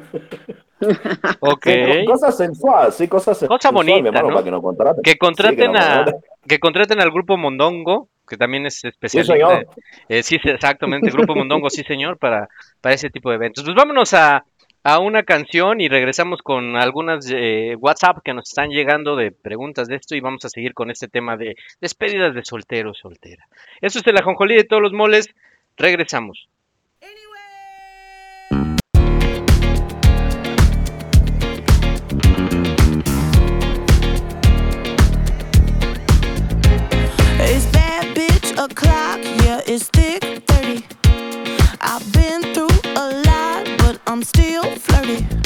Ok. Sí, co- cosas sensuales, sí, cosas sen- Cosa sensuales, mi bonita, hermano, ¿no? para que nos contraten. Que Sí, a contraten. que contraten al grupo Mondongo, que también es especialista. señor. eh, sí, sí, exactamente, grupo Mondongo, sí, señor, para, para ese tipo de eventos. Pues vámonos a, a una canción y regresamos con algunas eh, WhatsApp que nos están llegando de preguntas de esto y vamos a seguir con este tema de despedidas de soltero soltera. Eso es el ajonjolí de todos los moles. Regresamos. money.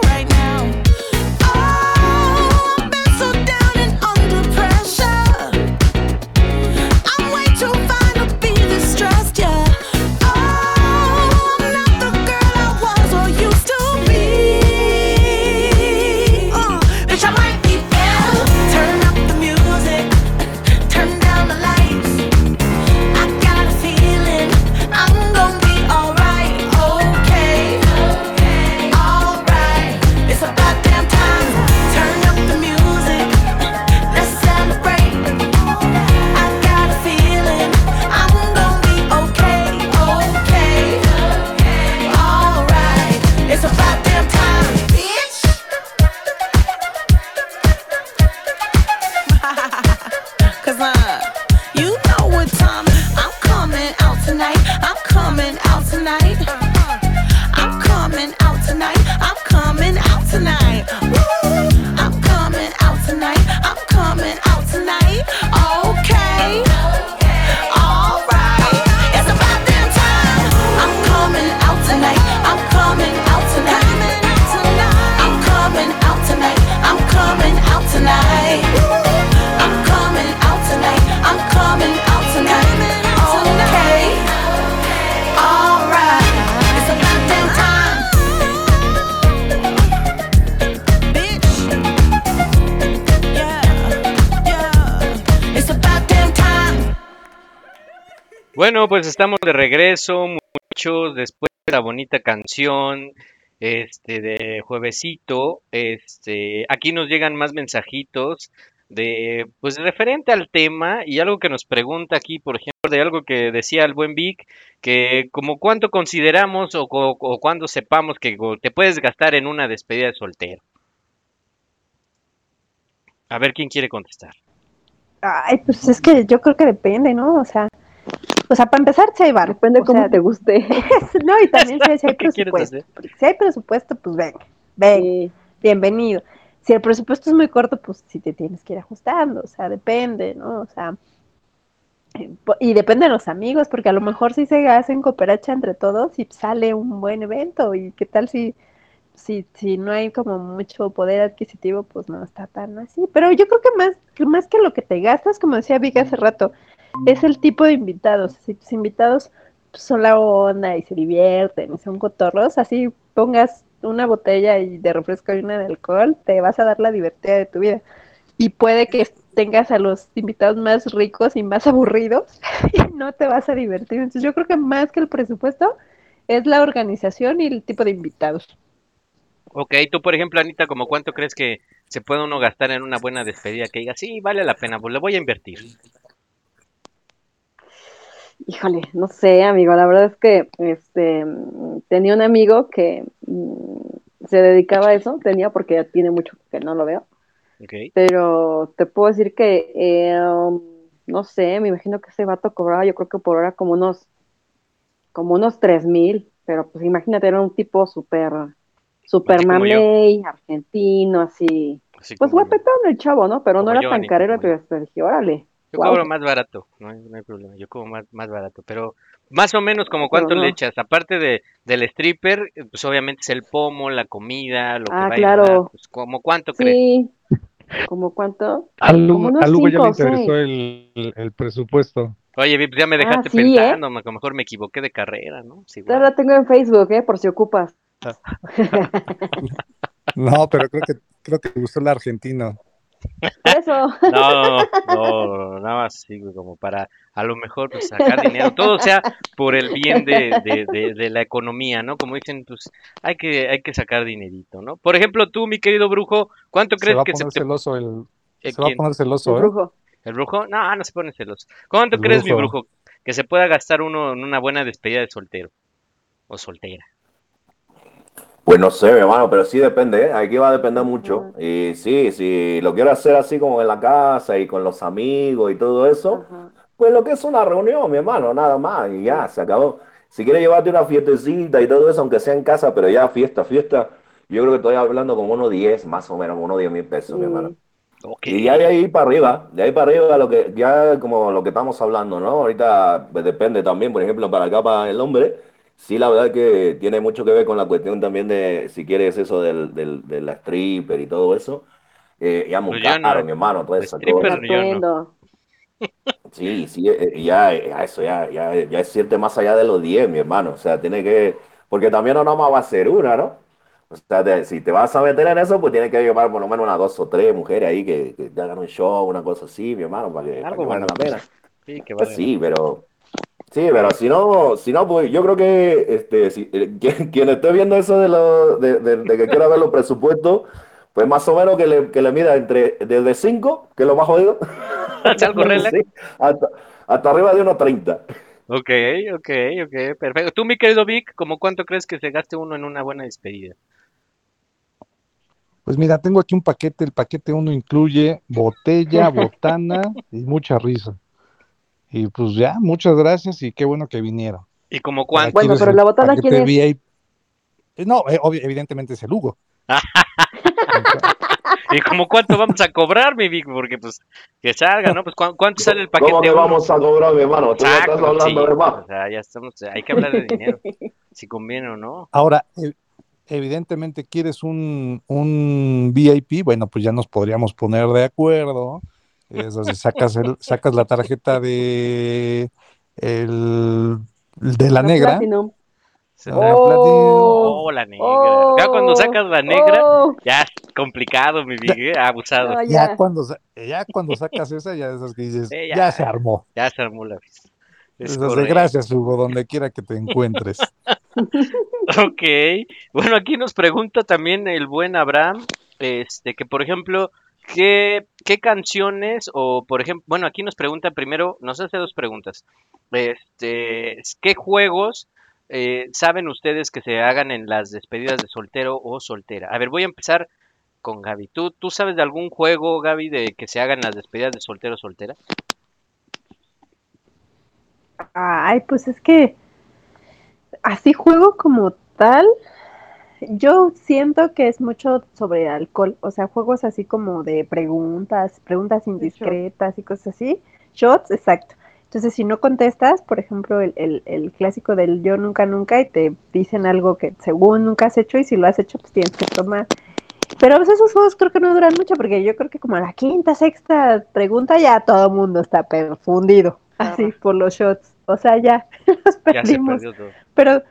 Bueno, pues estamos de regreso, muchos después de la bonita canción este de juevesito, este aquí nos llegan más mensajitos de pues referente al tema y algo que nos pregunta aquí, por ejemplo, de algo que decía el buen Vic, que como cuánto consideramos o, o, o cuándo sepamos que te puedes gastar en una despedida de soltero. A ver quién quiere contestar. Ay, pues es que yo creo que depende, ¿no? O sea, o sea, para empezar, si hay bar. Depende o cómo sea, te guste. no, y también si hay, si hay ¿Qué quieres presupuesto. Porque si hay presupuesto, pues venga, venga, Sí. bienvenido. Si el presupuesto es muy corto, pues sí te tienes que ir ajustando, o sea, depende, ¿no? O sea, eh, y depende de los amigos, porque a lo mejor si se hacen cooperacha entre todos y sale un buen evento, y qué tal si, si, si no hay como mucho poder adquisitivo, pues no está tan así. Pero yo creo que más, que más que lo que te gastas, como decía Vic hace rato, es el tipo de invitados. Si tus invitados son la onda y se divierten y son cotorros, así pongas una botella y de refresco y una de alcohol, te vas a dar la divertida de tu vida. Y puede que tengas a los invitados más ricos y más aburridos y no te vas a divertir. Entonces yo creo que más que el presupuesto es la organización y el tipo de invitados. Ok, tú por ejemplo, Anita, ¿como cuánto crees que se puede uno gastar en una buena despedida que diga, sí, vale la pena, pues le voy a invertir? Híjole, no sé, amigo, la verdad es que este tenía un amigo que mm, se dedicaba a eso, tenía porque ya tiene mucho que no lo veo, Ok. pero te puedo decir que eh, um, no sé, me imagino que ese vato cobraba yo creo que por hora como unos como unos tres mil, pero pues imagínate, era un tipo súper yo. mamey, argentino, así, Así pues guapetón el chavo, ¿no? Pero no era yo, tan carero, pero dije, órale, Yo guau. cobro más barato, no hay, no hay problema, yo cobro más, más barato, pero más o menos como cuánto le echas, aparte de, del stripper, pues obviamente es el pomo, la comida, lo que Ah, va a claro. llevar, pues como cuánto crees. Sí, ¿como cuánto? Al Como Hugo, unos al Hugo ya seis. interesó el, el- el presupuesto. Oye, ya me Ah, dejaste sí, ¿eh? pensando, me- a lo mejor me equivoqué de carrera, ¿no? Sí, la tengo en Facebook, ¿eh? Por si ocupas. No, pero creo que creo que te gustó el argentino. Eso. No, no, no, no, no, nada más así, güey, como para a lo mejor pues, sacar dinero, todo sea por el bien de, de, de, de la economía, ¿no? Como dicen, pues hay que, hay que sacar dinerito, ¿no? Por ejemplo, tú, mi querido brujo, ¿cuánto Se crees va a que se celoso el eh, se va a poner El celoso, ¿eh? brujo. ¿El brujo? No, no se pone celoso. ¿Cuánto El crees, mi brujo, que se pueda gastar uno en una buena despedida de soltero? O soltera. Pues no sé, mi hermano, pero sí depende, ¿eh? Aquí va a depender mucho. Y sí, si lo quiero hacer así como en la casa y con los amigos y todo eso, Ajá. pues lo que es una reunión, mi hermano, nada más, y ya, se acabó. Si quieres llevarte una fiestecita y todo eso, aunque sea en casa, pero ya fiesta, fiesta, yo creo que estoy hablando como unos 10, más o menos, unos 10 mil pesos, mi hermano. Y ya de ahí para arriba, de ahí para arriba, lo que, ya como lo que estamos hablando, ¿no? Ahorita pues, depende también, por ejemplo, para acá, para el hombre, sí, la verdad que tiene mucho que ver con la cuestión también de, si quieres eso del, del, de la stripper y todo eso, eh, ya muy yo no, caro, mi hermano, stripper yo no. atuendo. Sí, sí, eh, eh, ya, ya eso, ya, ya, ya es cierto más allá de los 10, mi hermano, o sea, tiene que, porque también no nomás va a ser una, ¿no? O sea, te- si te vas a meter en eso, pues tienes que llevar por lo menos unas dos o tres mujeres ahí que, que te hagan un show, una cosa así, mi hermano, para que, para Algo que valga la pena. Sí, que Pues valga sí, pero sí, pero si no, si no, pues yo creo que este, si, eh, quien, quien esté viendo eso de, lo, de, de- de que quiera ver los presupuestos, pues más o menos que le, que le mida entre desde 5, que es lo más jodido, hasta, hasta arriba de unos 30. Ok, ok, ok, perfecto. Tú, mi querido Vic, ¿como cuánto crees que se gaste uno en una buena despedida? Pues mira, tengo aquí un paquete, el paquete uno incluye botella, botana y mucha risa. Y pues ya, muchas gracias y qué bueno que vinieron. ¿Y como cuánto? Bueno, pero la botana, ¿quién es? VIP. Eh, No, eh, obvio- evidentemente es el Hugo. ¿Y como cuánto vamos a cobrar, mi Vic? Porque pues que salga, ¿no? Pues ¿cu- ¿cuánto sale el paquete ¿Cómo que vamos a cobrar, mi hermano? Tú ya estás hablando sí, de más. o sea, ya estamos, hay que hablar de dinero, si conviene o no. Ahora, eh, evidentemente quieres un, un VIP, bueno, pues ya nos podríamos poner de acuerdo. Es así, sacas, el, sacas la tarjeta de, el, de la negra. Platinum. Se- la Platinum. Oh, la negra. Oh, ya cuando sacas la negra, oh, ya es complicado, mi ¿eh? abusado. no, Ya ya. cuando, ya cuando sacas esa, ya esas que dices, Sí, ya. ya. se armó. Ya se armó la fiesta. Gracias, Hugo, donde quiera que te encuentres. Ok, bueno, aquí nos pregunta también el buen Abraham, este, que por ejemplo, ¿qué, canciones o por ejemplo, bueno, aquí nos pregunta primero, nos hace dos preguntas, este, ¿qué juegos eh, saben ustedes que se hagan en las despedidas de soltero o soltera? A ver, voy a empezar con Gaby. ¿Tú, tú sabes de algún juego, Gaby, de que se hagan las despedidas de soltero o soltera? Ay, pues es que así juego como tal, yo siento que es mucho sobre alcohol, o sea, juegos así como de preguntas, preguntas indiscretas y cosas así. Shots, exacto. Entonces, si no contestas, por ejemplo, el, el, el clásico del yo nunca, nunca, y te dicen algo que según nunca has hecho, y si lo has hecho, pues tienes que tomar. Pero pues, esos juegos creo que no duran mucho, porque yo creo que como a la quinta, sexta pregunta ya todo el mundo está perfundido, así, por los shots. O sea, ya los Ya se perdimos. perdió todo. Pero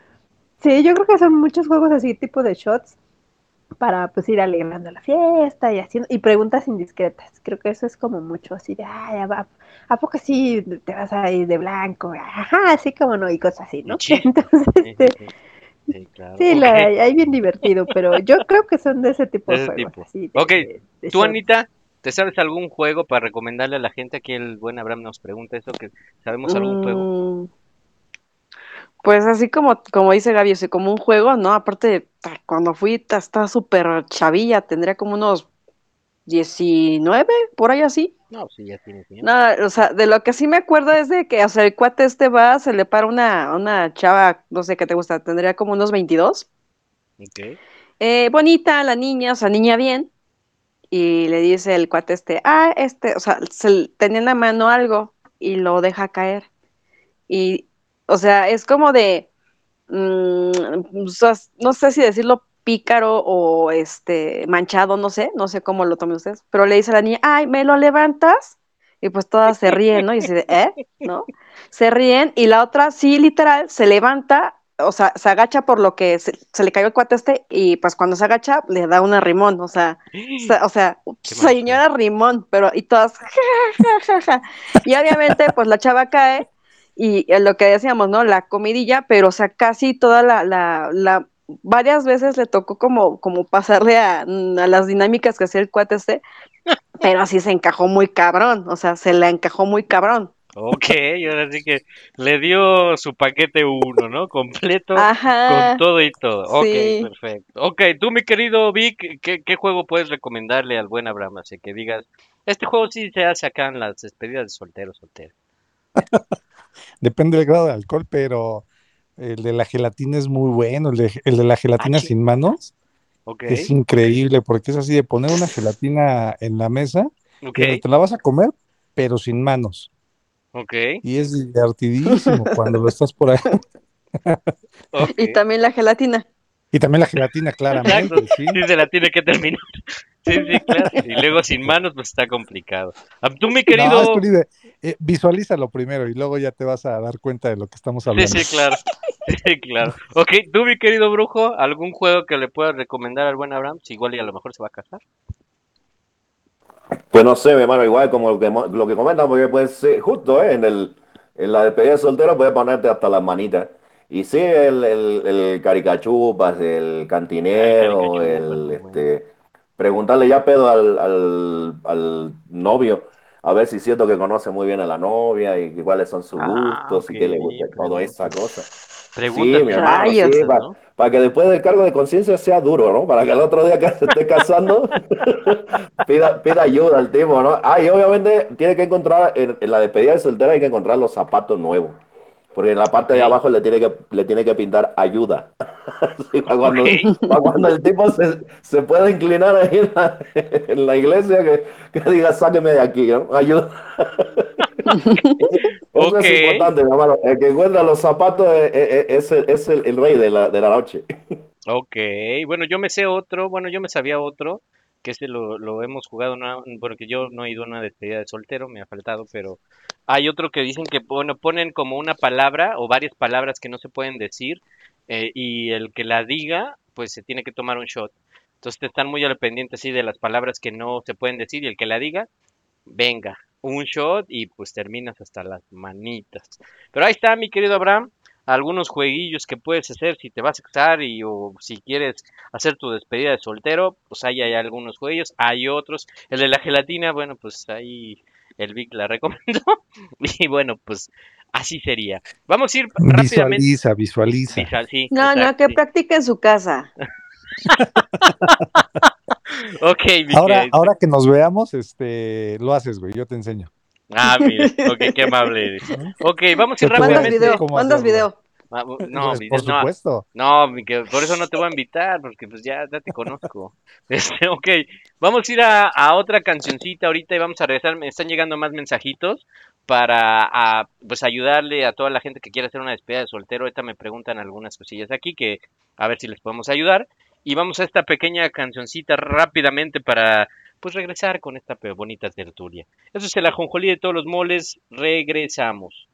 sí, yo creo que son muchos juegos así, tipo de shots, para pues ir alegrando la fiesta y haciendo, y preguntas indiscretas. Creo que eso es como mucho así de, ay, ¿a, ¿a poco sí te vas a ir de blanco? Ajá, así como no, y cosas así, ¿no? Sí. Entonces, este, sí, claro. sí, la, hay bien divertido, pero yo creo que son de ese tipo De juegos. tipo. así, de- Ok, de- Tú, shots. Anita, ¿te sabes algún juego para recomendarle a la gente? Aquí el buen Abraham nos pregunta eso, que sabemos algún juego. Pues así como, como dice Gaby, así como un juego, ¿no? Aparte, cuando fui, ta- estaba súper chavilla, tendría como unos 19, por ahí así. No, sí, ya tienes tiempo. No, o sea, de lo que sí me acuerdo es de que, o sea, el cuate este va, se le para una, una chava, no sé qué te gusta, tendría como unos 22. Ok. Eh, bonita la niña, o sea, niña bien. Y le dice el cuate este, ah, este, o sea, se, tenía en la mano algo y lo deja caer. Y, o sea, es como de, mm, no sé si decirlo pícaro o este manchado, no sé, no sé cómo lo tomen ustedes, pero le dice a la niña, ay, ¿me lo levantas? Y pues todas se ríen, ¿no? Y dice, ¿eh? ¿No? Se ríen y la otra sí, literal, se levanta, o sea, se agacha por lo que se, se le cayó el cuate este y pues cuando se agacha le da una rimón, o sea, o sea, señora rimón, pero y todas, ja, ja, ja, ja. Y obviamente pues la chava cae y lo que decíamos, ¿no? La comidilla, pero o sea, casi toda la, la, la varias veces le tocó como, como pasarle a, a las dinámicas que hacía el cuate este, pero así se encajó muy cabrón, o sea, se la encajó muy cabrón. Ok, ahora sí que le dio su paquete uno, ¿no? Completo, Ajá. con todo y todo. Ok, Sí. perfecto. Ok, tú, mi querido Vic, ¿qué, qué juego puedes recomendarle al buen Abraham? Así que digas, este juego sí se hace acá en las despedidas de soltero, soltero. Depende del grado de alcohol, pero el de la gelatina es muy bueno. El de, el de la gelatina Ah, sin manos es increíble porque es así de poner una gelatina en la mesa ok, y donde te la vas a comer, pero sin manos. ok, Y es divertidísimo cuando lo estás por ahí. Y también la gelatina. Y también la gelatina, claramente, Exacto, sí. sí se la tiene que terminar. Sí, sí, claro. Y luego sin manos, pues está complicado. Ah, Tú, mi No, querido... es que, eh, visualízalo primero y luego ya te vas a dar cuenta de lo que estamos Sí, hablando. sí, claro. Sí, claro. Ok, tú, mi querido brujo, ¿algún juego que le puedas recomendar al buen Abraham? Si igual y a lo mejor se va a casar. Pues no sé, mi hermano, igual como lo que, lo que comentan, porque pues eh, justo eh, en, el, en la despedida de soltero puedes ponerte hasta las manitas. Y sí, el, el, el caricachupas, el cantinero, Ah, el el, caricachupas, este, preguntarle ya pedo al, al, al novio, a ver si es cierto que conoce muy bien a la novia y cuáles son sus Ah, gustos y qué le gusta, toda esa cosa. Preguntas Sí, mi hermano, sí, Rayos. pa- ¿no? para que después del cargo de conciencia sea duro, ¿no? Para que el otro día que se esté casando pida, pida ayuda al tipo, ¿no? Ah, y obviamente tiene que encontrar, en, en la despedida de soltera hay que encontrar los zapatos nuevos. Porque en la parte de abajo le tiene que, le tiene que pintar ayuda. Sí, para, cuando, Ok. para cuando el tipo se, se pueda inclinar ahí en la, en la iglesia, que, que diga, sáqueme de aquí, ¿no? Ayuda. Eso es importante, mi hermano. El que encuentra los zapatos es, es- es el, es el- el rey de la, de la noche. Ok, bueno, yo me sé otro, bueno, yo me sabía otro, que ese lo, lo hemos jugado, una- porque yo no he ido a una despedida de soltero, me ha faltado, pero hay otro que dicen que, bueno, ponen como una palabra o varias palabras que no se pueden decir, eh, y el que la diga, pues se tiene que tomar un shot. Entonces te están muy al pendiente, así, de las palabras que no se pueden decir, y el que la diga, venga, un shot y pues terminas hasta las manitas. Pero ahí está, mi querido Abraham, algunos jueguillos que puedes hacer si te vas a casar y o si quieres hacer tu despedida de soltero, pues ahí hay algunos juegos, hay otros. El de la gelatina, bueno, pues ahí el Vic la recomendó y bueno, pues así sería. Vamos a ir rápidamente. Visualiza, visualiza. Visual- sí, No, no, que sí. practique en su casa. Ok, Ahora, ahora que nos veamos, este, lo haces, güey, yo te enseño. Ah, mira, ok, qué amable eres. Ok, vamos a ir Yo te voy a ¿Mandas rápidamente. video? ¿Mandas video? Ah, no, Pues, por no, supuesto. No, mi que- por eso no te voy a invitar, porque pues ya, ya te conozco. Este, ok, vamos a ir a, a otra cancioncita ahorita y vamos a regresar. Me están llegando más mensajitos para a, pues ayudarle a toda la gente que quiere hacer una despedida de soltero. Ahorita me preguntan algunas cosillas aquí que a ver si les podemos ayudar. Y vamos a esta pequeña cancioncita rápidamente para pues regresar con esta bonita tertulia. Eso es el ajonjolí de todos los moles. Regresamos.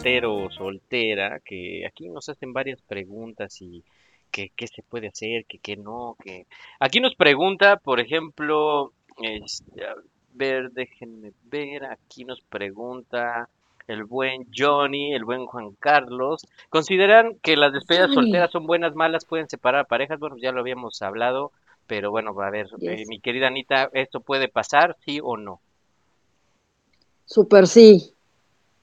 Soltero o soltera, que aquí nos hacen varias preguntas y que qué se puede hacer, que qué no, que aquí nos pregunta, por ejemplo, este, a ver, déjenme ver, aquí nos pregunta el buen Johnny, el buen Juan Carlos, ¿consideran que las despedidas Johnny. solteras son buenas, malas, pueden separar parejas? Bueno, ya lo habíamos hablado, pero bueno, a ver, eh, mi querida Anita, ¿esto puede pasar, sí o no? Super sí.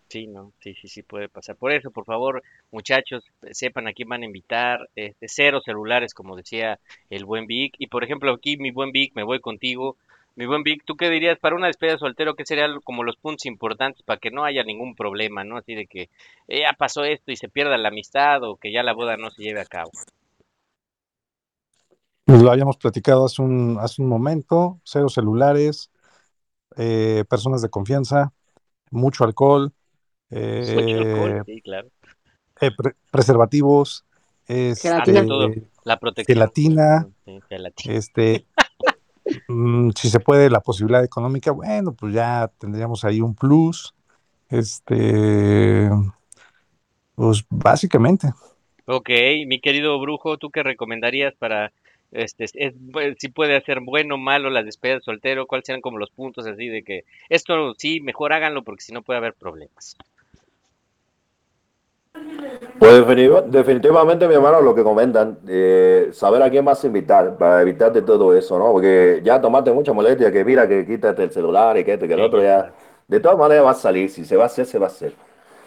Sí, no, sí, sí, sí puede pasar. Por eso, por favor, muchachos, sepan a quién van a invitar, este, cero celulares, como decía el buen Vic. Y por ejemplo, aquí mi buen Vic, me voy contigo. Mi buen Vic, ¿tú qué dirías para una despedida de soltero? ¿Qué serían como los puntos importantes para que no haya ningún problema, ¿no? Así de que eh, ya pasó esto y se pierda la amistad o que ya la boda no se lleve a cabo. Pues lo habíamos platicado hace un, hace un momento, cero celulares, eh, personas de confianza, Mucho alcohol, eh, sí, claro. eh, pre- preservativos, este, la protección. gelatina, Sí, gelatina. este, mm, si se puede la posibilidad económica, bueno, pues ya tendríamos ahí un plus, este, pues básicamente. Ok, mi querido brujo, ¿tú qué recomendarías para, este, es, pues, si puede hacer bueno o malo la despedida de soltero? ¿Cuáles serían como los puntos así de que esto sí, mejor háganlo porque si no puede haber problemas? Pues definitiva- definitivamente, mi hermano, lo que comentan, eh, saber a quién vas a invitar para evitarte todo eso, ¿no? Porque ya tomaste mucha molestia, que mira, que quítate el celular y que este, que el otro, ya. De todas maneras va a salir, si se va a hacer, se va a hacer.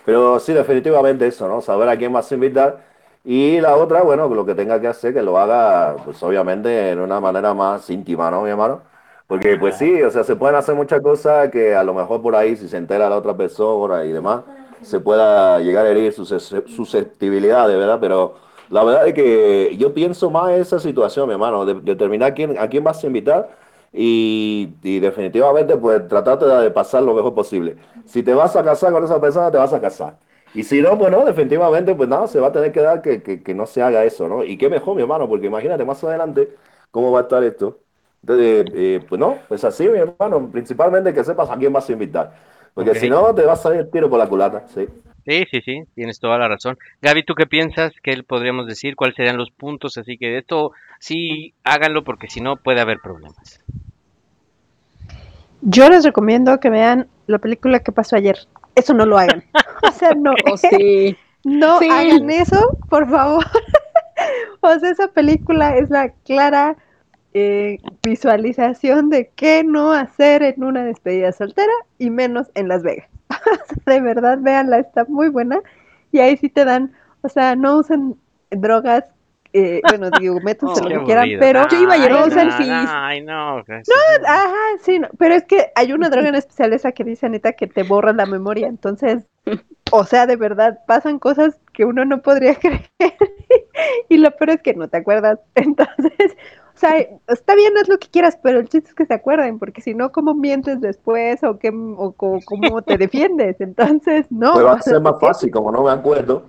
Pero sí, definitivamente eso, ¿no? Saber a quién vas a invitar. Y la otra, bueno, lo que tenga que hacer, que lo haga, pues obviamente, en una manera más íntima, ¿no, mi hermano? Porque, pues sí, o sea, se pueden hacer muchas cosas que a lo mejor por ahí, si se entera la otra persona y demás, se pueda llegar a herir sus susceptibilidades, ¿verdad? Pero la verdad es que yo pienso más en esa situación, mi hermano, de determinar quién, a quién vas a invitar y, definitivamente, pues, tratarte de pasar lo mejor posible. Si te vas a casar con esa persona, te vas a casar. Y si no, pues no, definitivamente, pues nada, se va a tener que dar que, que, que no se haga eso, ¿no? Y qué mejor, mi hermano, porque imagínate más adelante cómo va a estar esto. Entonces, eh, pues no, pues así, mi hermano, principalmente que sepas a quién vas a invitar. Porque si no, te va a salir el tiro por la culata, sí. Sí, sí, sí, tienes toda la razón. Gaby, ¿tú qué piensas? ¿Qué podríamos decir? ¿Cuáles serían los puntos? Así que esto sí háganlo porque si no puede haber problemas. Yo les recomiendo que vean la película que pasó ayer. Eso no lo hagan. O sea, no. Oh, sí. No Sí. hagan eso, por favor. o sea, esa película es la clara eh, visualización de qué no hacer en una despedida soltera y menos en Las Vegas. de verdad, véanla, está muy buena. Y ahí sí te dan, o sea, no usan drogas, eh, bueno, digo, métanse Oh, lo que quieran, aburrido. pero Yo iba a no un selfie. Ay, no. Ajá, sí, no, pero es que hay una droga en especial esa que dice Anita que te borra la memoria, entonces, o sea, de verdad, pasan cosas que uno no podría creer y lo peor es que no te acuerdas, entonces, o sea, está bien, haz lo que quieras, pero el chiste es que se acuerden, porque si no, ¿cómo mientes después o, qué, o, cómo te defiendes? Entonces, no. Pues va a ser más fácil, como no me acuerdo.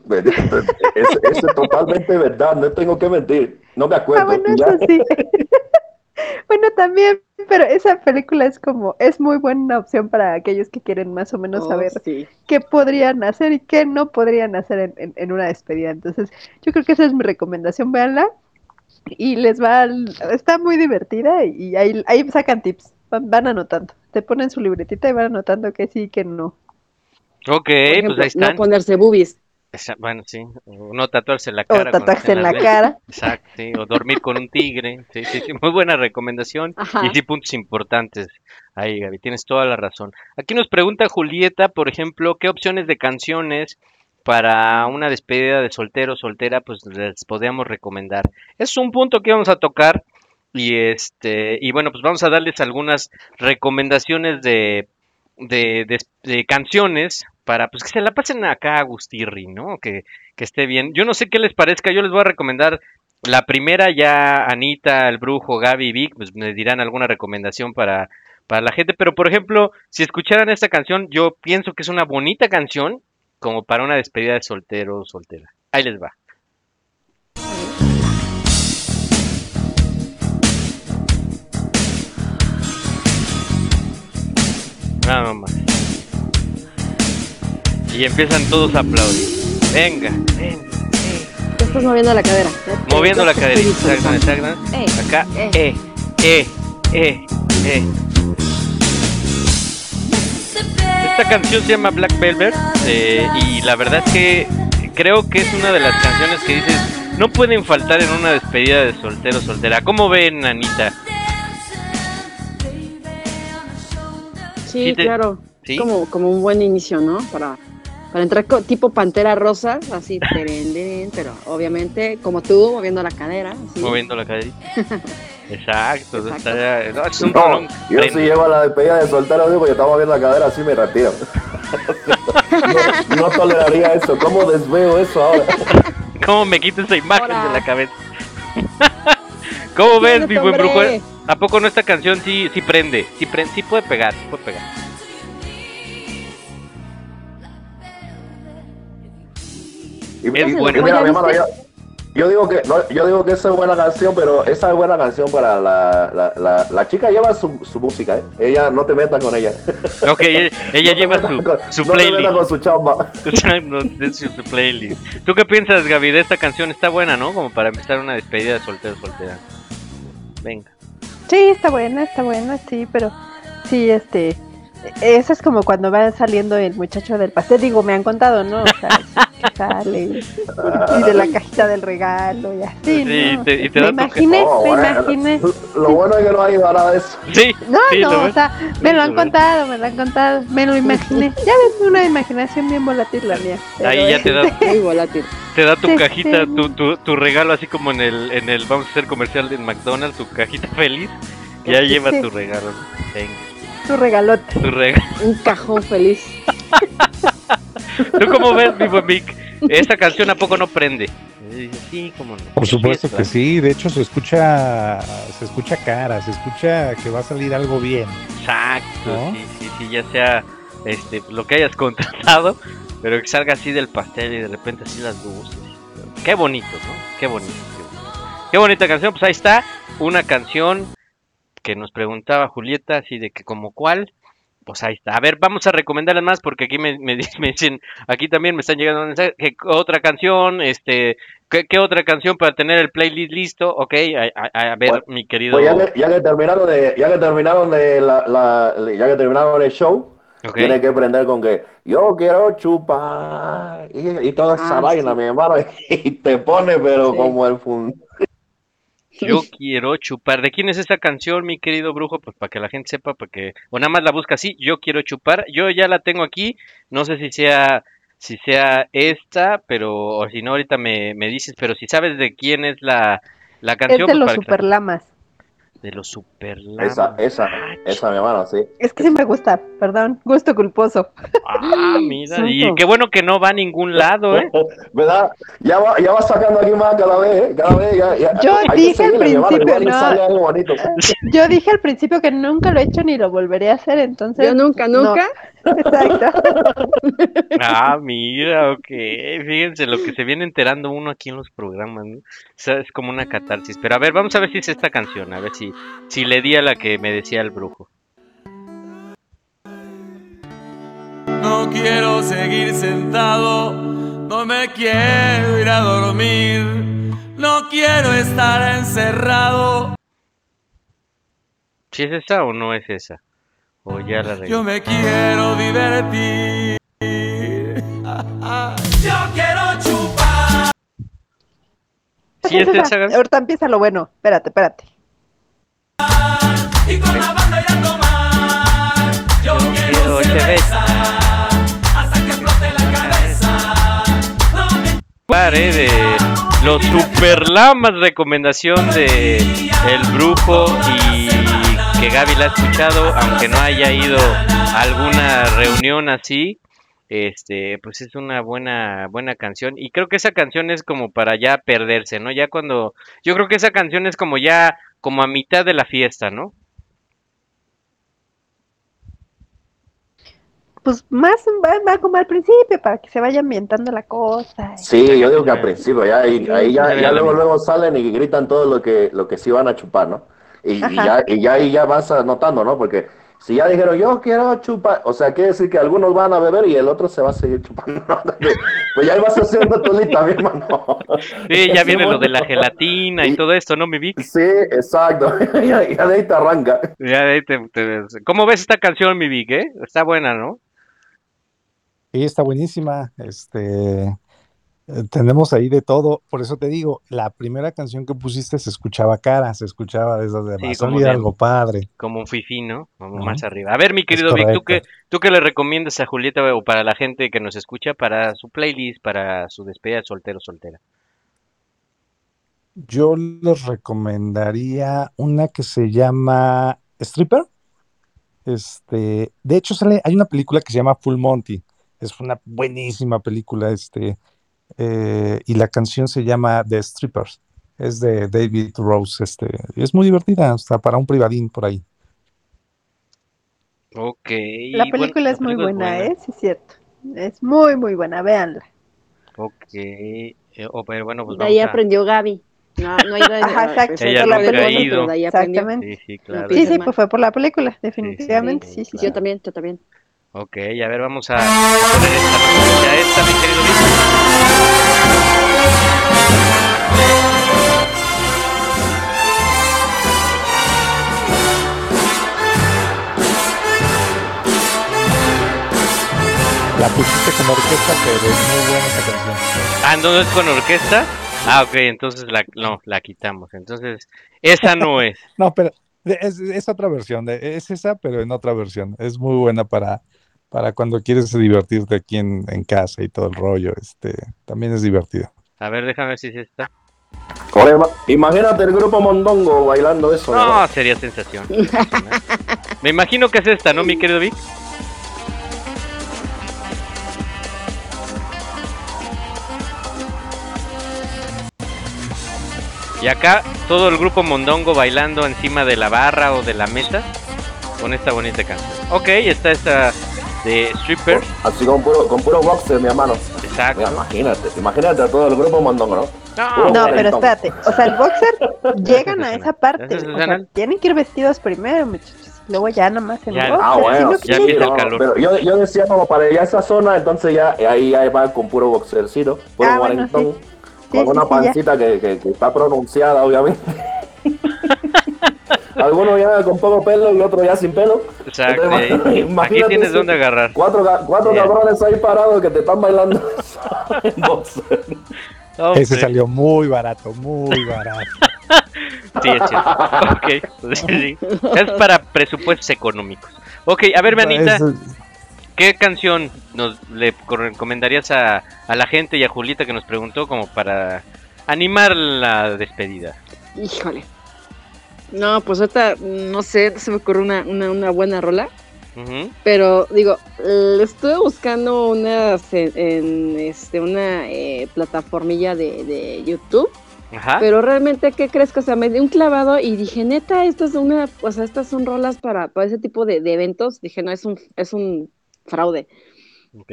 Eso eso es totalmente verdad, no tengo que mentir, no me Ah, acuerdo. bueno, y ya. eso sí. bueno, también, pero esa película es como, es muy buena opción para aquellos que quieren más o menos Oh, saber sí. qué podrían hacer y qué no podrían hacer en, en- en una despedida. Entonces, yo creo que esa es mi recomendación, véanla. Y les va, al- está muy divertida y ahí, ahí sacan tips, van, van anotando. Te ponen su libretita y van anotando que sí y que no. Ok, ejemplo, pues ahí están. no ponerse boobies. Esa- Bueno, sí. O no tatuarse la O cara. cuando tatuaje estén en la cara. Exacto, sí, O dormir con un tigre. Sí, sí, sí. Muy buena recomendación. Ajá. Y sí, puntos importantes. Ahí, Gaby, tienes toda la razón. Aquí nos pregunta Julieta, por ejemplo, ¿qué opciones de canciones para una despedida de soltero soltera pues les podríamos recomendar? Es un punto que vamos a tocar y este y bueno, pues vamos a darles algunas recomendaciones de de, de- de canciones para pues que se la pasen acá a Gustirri, ¿no? Que, que esté bien. Yo no sé qué les parezca, yo les voy a recomendar la primera ya Anita, el brujo, Gaby y Vic, pues me dirán alguna recomendación para, para la gente, pero por ejemplo, si escucharan esta canción, yo pienso que es una bonita canción como para una despedida de soltero o soltera. Ahí les va. Nada más. Y empiezan todos a aplaudir. Venga, venga. Estás moviendo la cadera. Te- Moviendo la exacto. Eh, Acá, eh. eh, eh, eh, Esta canción se llama Black Velvet eh, y la verdad es que creo que es una de las canciones que dices no pueden faltar en una despedida de soltero soltera. ¿Cómo ven, Anita? Sí, Sí te- claro. ¿Sí? Como, como un buen inicio, ¿no? Para, para entrar co- tipo pantera rosa, así, teren, teren, pero obviamente como tú, moviendo la cadera. así. Moviendo la caderita. Exacto, Exacto. está- no, es un No, rolón. yo Prende. si llego a la despedida de soltero, digo, porque estamos viendo la cadera así, me retiro. no, no toleraría eso. ¿Cómo desveo eso ahora? ¿Cómo me quito esa imagen de la cabeza? ¿Cómo ves, mi buen brujo? ¿A poco no esta canción sí, sí prende? Sí, prende, sí puede pegar, sí puede pegar. Y, Es y- bueno. y mira, ¿Ya mi hermano, viste? Yo, digo que no, yo digo que esa es buena canción, pero esa es buena canción para la, la, la, la chica lleva su, su música, ¿eh? Ella no te metas con ella. Ok, ella, ella No te lleva su, con- su no te metas playlist. con su chamba. No, es su su playlist. ¿Tú qué piensas, Gaby, de esta canción? Está buena, ¿no? Como para empezar una despedida de soltero soltera. Venga. Sí, está buena, está buena, sí, pero sí, este, eso es como cuando va saliendo el muchacho del pastel, digo, me han contado, ¿no? O sea, que sale y, de la cajita del regalo y así, Sí, ¿no? te- y te me da tu- imaginé, Oh, me bueno. imaginé. Lo bueno es que no ha ido a nada de eso. Sí, No, sí, ¿lo no, o sea, me lo han lo contado, me lo han contado, me lo imaginé. Ya ves, una imaginación bien volátil la mía. Ahí ya te da, Muy volátil. te da tu Sí, cajita, sí. tu, tu, tu regalo, así como en el, en el, vamos a hacer comercial de McDonald's, tu cajita feliz. Ya lleva sí. tu regalo. ¿no? Venga, Tu regalote. tu regalo. Un cajón feliz. ¿Tú cómo ves, mi buen Vic? Esta canción a poco no prende. Dice, Sí, cómo no. Por supuesto que sí, de hecho se escucha, se escucha cara, se escucha que va a salir algo bien. Exacto, ¿No? sí, sí, sí, ya sea este, lo que hayas contratado, pero que salga así del pastel y de repente así las luces. Qué bonito, ¿no? Qué bonito. Qué, bonito. Qué bonita canción, pues ahí está, una canción que nos preguntaba Julieta, así de que como cuál, pues ahí está. A ver, vamos a recomendarles más porque aquí me, me, di- me dicen, aquí también me están llegando mensajes, que otra canción, este, ¿qué, qué otra canción para tener el playlist listo? Ok, a, a- a ver, Bueno, mi querido... Pues ya que, ya que terminaron de, ya que terminaron de la, la- ya que terminaron el show, tiene que prender con que yo quiero chupar y, y toda esa Ah, vaina, sí. mi hermano, y te pone pero Sí. como el fun. Yo quiero chupar. ¿De quién es esta canción, mi querido brujo? Pues para que la gente sepa, para que o nada más la busca así. Yo quiero chupar. Yo ya la tengo aquí. No sé si sea si sea esta, pero o si no ahorita me, me dices. Pero si sabes de quién es la la Es canción, de pues los superlamas. De los super Esa, esa, esa, mi hermano, sí. Es que sí me gusta, perdón, gusto culposo. Ah, mira. Y qué bueno que no va a ningún lado, ¿eh? ¿Verdad? Ya va, ya va sacando aquí más cada vez, ¿eh? Cada vez, ya, ya. Yo hay dije al principio, no. sale algo bonito. Yo dije al principio que nunca lo he hecho ni lo volveré a hacer, entonces. Yo nunca, no. Exacto. Ah, mira, ok. Fíjense lo que se viene enterando uno aquí en los programas, ¿no? O sea, es como una catarsis. Pero a ver, vamos a ver si es esta canción, a ver si, si le di a la que me decía el brujo. No quiero seguir sentado, no me quiero ir a dormir, no quiero estar encerrado. ¿Si es esa o no es esa? O ya la. Yo me quiero divertir. Yo quiero chupar. ¿Sí es esa? Ahorita empieza lo bueno. Espérate, espérate. Y con la banda ir a tomar. Yo quiero quiero cerveza. Hasta que explote la cabeza. No me Pare de los superlamas recomendación de El Brujo y que Gaby la ha escuchado, aunque no haya ido a alguna reunión así. Este, pues es una buena buena canción y creo que esa canción es como para ya perderse, ¿no? Ya cuando yo creo que esa canción es como ya como a mitad de la fiesta, ¿no? Pues más va, como al principio, para que se vaya ambientando la cosa. Sí, yo digo que al principio, ya, ahí, ahí ya, ya luego, luego salen y gritan todo lo que, lo que sí van a chupar, ¿no? Y, y ya, y ya ahí ya vas anotando, ¿no? Porque si ya dijeron, yo quiero chupar, o sea, quiere decir que algunos van a beber y el otro se va a seguir chupando. ¿no? pues ya ahí vas haciendo tu lista, mi hermano. Sí, ya viene lo de la gelatina y todo esto, ¿no, mi Vic? Sí, exacto. ya, ya de ahí te arranca. Ya de ahí te- te- ¿Cómo ves esta canción, mi Vic, eh? Está buena, ¿no? Sí, está buenísima. Este, Tenemos ahí de todo, por eso te digo, la primera canción que pusiste se escuchaba cara, se escuchaba de esas de Sí, como de- algo padre. Como un fifi, ¿no? Como más arriba. A ver, mi querido Vic, ¿tú qué. ¿tú qué le recomiendas a Julieta o para la gente que nos escucha para su playlist, para su despedida de soltero soltera? Yo les recomendaría una que se llama Stripper. Este, de hecho, sale, hay una película que se llama Full Monty. Es una buenísima película, este, eh, y la canción se llama The Strippers. Es de David Rose, este, y es muy divertida, hasta para un privadín por ahí. Ok. La bueno, película la es muy buena, ¿eh? Sí, es cierto. Es muy, muy buena, véanla. Ok. Eh, oh, pero bueno, pues De ahí a... aprendió Gaby. No, no ha ido en- Ajá, exacto. Ella la película, pero. Exactamente. Sí, sí, claro. Sí, sí, pues fue por la película, definitivamente, sí, sí. Yo también, yo también. Ok, a ver, vamos a poner esta referencia a esta, mi querido pusiste con orquesta, pero es muy buena esa canción. Ah, ¿no es con orquesta? Ah, ok, entonces la, no, la quitamos. Entonces, esa no es. No, pero es, es otra versión, de- es esa, pero en otra versión. Es muy buena para, para cuando quieres divertirte aquí en, en casa y todo el rollo. Este, también es divertido. A ver, déjame ver si es esta. Joder, imagínate el grupo Mondongo bailando eso. No, sería sensación. Me imagino que es esta, ¿no, mi querido Vic? Y acá todo el grupo Mondongo bailando encima de la barra o de la mesa con esta bonita canción. Ok, está esta de Stripper. Así con puro, con puro boxer, mi hermano. Exacto. Mira, imagínate, imagínate a todo el grupo Mondongo, ¿no? No, pero espérate, o sea, el boxer llegan a esa parte, o sea, tienen que ir vestidos primero, muchachos, luego ya nada más en Ya, boxer, Ah, bueno, no sí, quieren- no, pero yo, yo decía como para allá esa zona, entonces ya ahí, ahí va con puro boxercito, puro Ah, bueno, sí. Con Sí, una pancita que, que- que está pronunciada, obviamente. Algunos ya con poco pelo y otros ya sin pelo. Exacto. Entonces. Aquí imagínate tienes eso. donde agarrar. Cuatro, cuatro cabrones ahí parados que te están bailando. Ese salió muy barato, muy barato. Sí, es cierto. Ok, sí, sí. Es para presupuestos económicos. Ok, a ver, Manita, Es- ¿qué canción nos le co- recomendarías a, a la gente y a Julieta que nos preguntó como para animar la despedida? Híjole. No, pues ahorita, no sé, se me ocurre una, una, una buena rola. Ujú. Pero digo, le estuve buscando una en, en, este una eh, plataformilla de, de YouTube, Ajá. pero realmente qué crees que o sea me di un clavado y dije neta esto es una, o sea estas son rolas para, para ese tipo de, de eventos. Dije no es un es un fraude. Ok.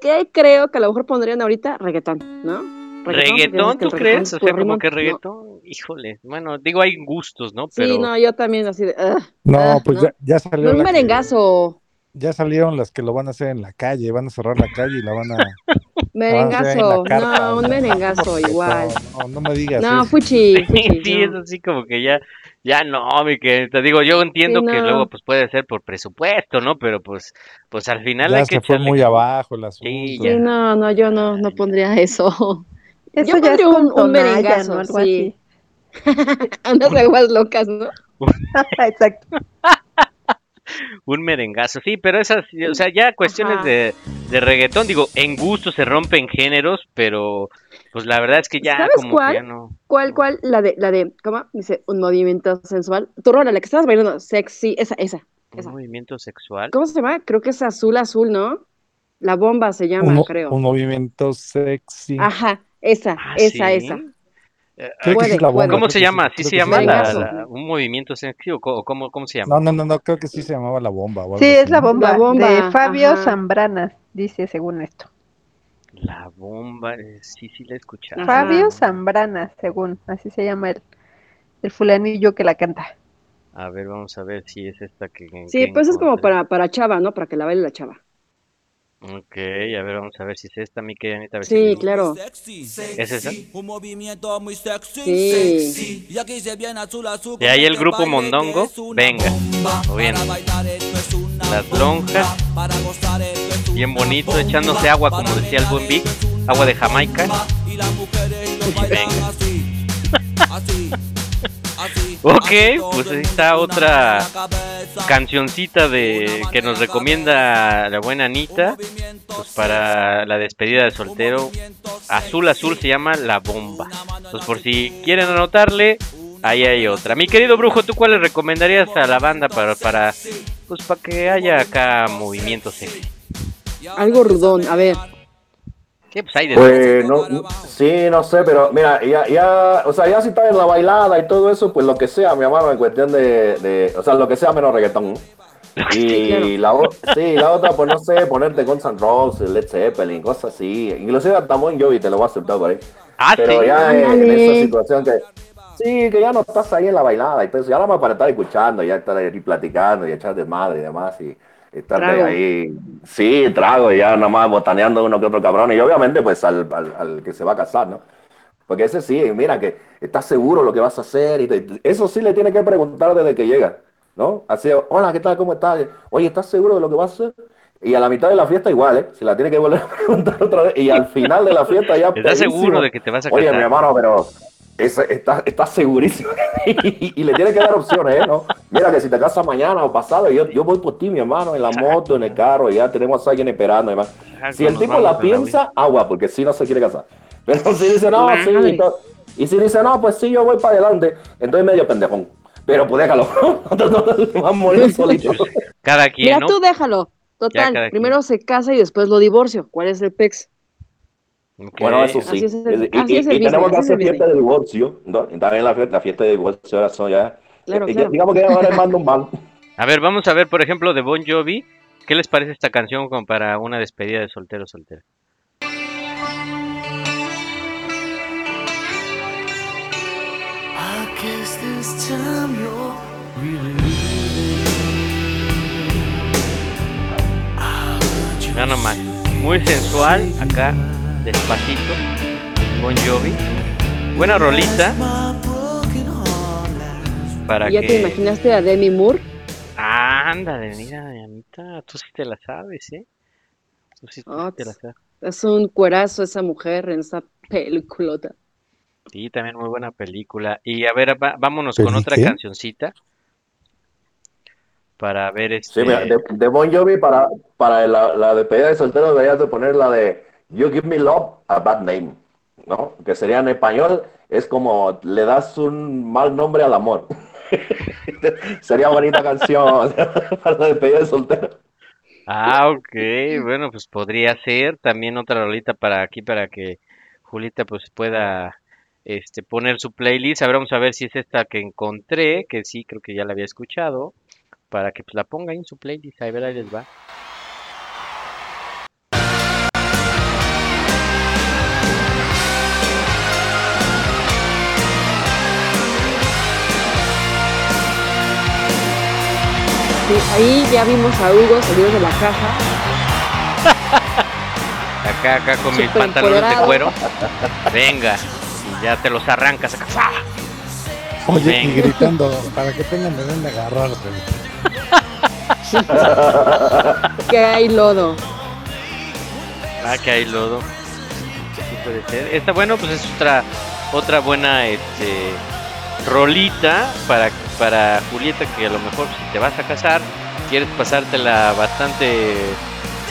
¿Qué creo que a lo mejor pondrían ahorita reggaetón, ¿no? ¿Reggaetón, que tú reggaetón crees? es O sea, como que No. reggaetón, híjole. Bueno, digo, hay gustos, ¿no? Pero Sí, no, yo también así de. No, pues no. ya, ya No, un que- merengazo. ya salieron las que lo van a hacer en la calle, van a cerrar la calle y la van a. la van a hacer en Merengazo, no, un merengazo igual. No, no me digas. No, eso. fuchi, fuchi, sí, no. es así como que ya, ya no, mi que te digo, yo entiendo Sí, que luego pues puede ser por presupuesto, ¿no? Pero pues, pues al final Ya hay que fue echarle muy abajo el asunto. Sí, Sí, no, no, yo no, no pondría eso. Eso yo ya es pondría un, un merengazo, ¿no? Algo sí. Unas aguas locas, ¿no? Exacto. Un merengazo, sí, pero esas, o sea, ya cuestiones de, de reggaetón, digo, en gusto se rompen géneros, pero pues la verdad es que ya ¿Sabes como cuál? que ya no. ¿Cuál, cuál? La de, la de, ¿cómo? Dice, un movimiento sensual. Tu rola, la que estabas bailando, sexy, esa, esa. Un Esa. movimiento sexual. ¿Cómo se llama? Creo que es azul, azul, ¿no? La bomba se llama, un, creo. un movimiento sexy. Ajá, esa, Ah, esa, ¿sí? esa. Eh, Creo que puede, sí es la bomba. puede. ¿Cómo se llama? sí, ¿Sí creo se llama la, la- un movimiento sexy o co- cómo, cómo se llama? No, no, no, no, creo que sí se llamaba la bomba. o algo Sí, así, es la bomba, La bomba, de Fabio ajá. Zambrana, dice según esto. La bomba, eh, sí, sí la he escuchado. Ajá. Fabio Zambrana, según, así se llama el, el fulanillo que la canta. A ver, vamos a ver si es esta que. Sí, que pues es como para, para chava, ¿no? Para que la baile la chava. Ok, a ver, vamos a ver si es esta, mi querida Anita, a ver si Sí, me- claro. ¿Es esa? Un movimiento muy sexy. Sí. Y aquí se viene azul azul. De ahí el grupo Mondongo, venga, o bien. Las lonjas, bien bonito, echándose agua, como decía el buen Vic. agua de Jamaica. Y las mujeres lo bailan Venga. así, así, así. Ok, pues ahí está otra cancioncita de que nos recomienda la buena Anita, pues para la despedida de soltero. Azul Azul se llama La Bomba. Pues por si quieren anotarle, ahí hay otra. Mi querido brujo, ¿tú cuál le recomendarías a la banda para para pues para que haya acá movimiento sexy? Algo rudón, a ver. ¿Qué? Pues hay de Pues no, no- sí, no sé, pero mira, ya, ya, o sea, ya si estás en la bailada y todo eso, pues lo que sea, mi hermano, en cuestión de, de o sea, lo que sea menos reggaetón. Y la, sí, la otra, pues no sé, ponerte Guns N' Roses, Led Zeppelin, cosas así. Inclusive hasta Bon Jovi te lo voy a aceptar por ahí. Ah, pero sí. ya en, esa situación que, sí, que ya no estás ahí en la bailada, entonces ya nada más para estar escuchando, ya estar ahí platicando y echar desmadre y demás, y estar Trago. ahí, sí, trago, y ya nada más botaneando uno que otro cabrón, y obviamente pues al, al, al que se va a casar, ¿no? Porque ese sí, mira, que estás seguro lo que vas a hacer, y te- eso sí le tiene que preguntar desde que llega, ¿no? Así, hola, ¿qué tal? ¿Cómo estás? Oye, ¿estás seguro de lo que vas a hacer? Y a la mitad de la fiesta igual, ¿eh? Se la tiene que volver a preguntar otra vez, y al final de la fiesta ya... ¿Estás seguro de que te vas a Oye, casar? mi hermano, pero ese- está, está segurísimo. y, y le tiene que dar opciones, ¿eh? ¿no? Mira que si te casas mañana o pasado, yo, yo voy por ti, mi hermano, en la moto, en el carro, y ya tenemos a alguien esperando. y demás. Exacto, Si el tipo la en la piensa, agua, porque si no se quiere casar. Pero si dice, no, sí, y, si dice, no, pues sí, yo voy para adelante, entonces medio pendejón. Pero pues déjalo, a morir solito. Cada quien, Mira, ¿no? tú déjalo. Total, primero se casa y después lo divorcio. ¿Cuál es el pex? Ok. Bueno, eso sí. es el- y y- es y tenemos que hacer fiesta de divorcio, ¿no? También la fiesta, la fiesta de divorcio ahora son ya. Claro, eh, claro. Digamos que ahora es mando un ban. A ver, vamos a ver, por ejemplo, de Bon Jovi. ¿Qué les parece esta canción como para una despedida de soltero you're really Ya nomás. Muy sensual, acá, despacito. Bon Jovi. Buena rolita. Para ¿Ya que... te imaginaste a Demi Moore? Ándale, mira, Anita, tú sí te la sabes, ¿eh? Tú sí, tú sí te la sabes. Es un cuerazo esa mujer en esa peliculota. Sí, también muy buena película. Y a ver, va- vámonos con ¿Peli otra qué? cancioncita. Para ver Sí, este... mira, de, de Bon Jovi para, para la, la despedida de soltero deberías de poner la de You Give Me Love a Bad Name, ¿no? Que sería en español, es como le das un mal nombre al amor. sería bonita canción para despedida de soltero. Ah, ok, bueno, pues podría ser también otra rolita para aquí para que Julita pues pueda este poner su playlist. A vamos a ver si es esta que encontré, que sí creo que ya la había escuchado, para que pues la ponga ahí en su playlist. A ver, ahí les va. Sí, ahí ya vimos a Hugo salir de la caja. Acá, acá con mis pantalones de cuero. Venga, y ya te los arrancas acá. Oye, y gritando, para que tengan de dónde agarrarte. Que hay lodo. Ah, que hay lodo. Sí puede ser. Esta, bueno, pues es otra, otra buena, este, rolita para, para Julieta que a lo mejor si te vas a casar, quieres pasártela bastante,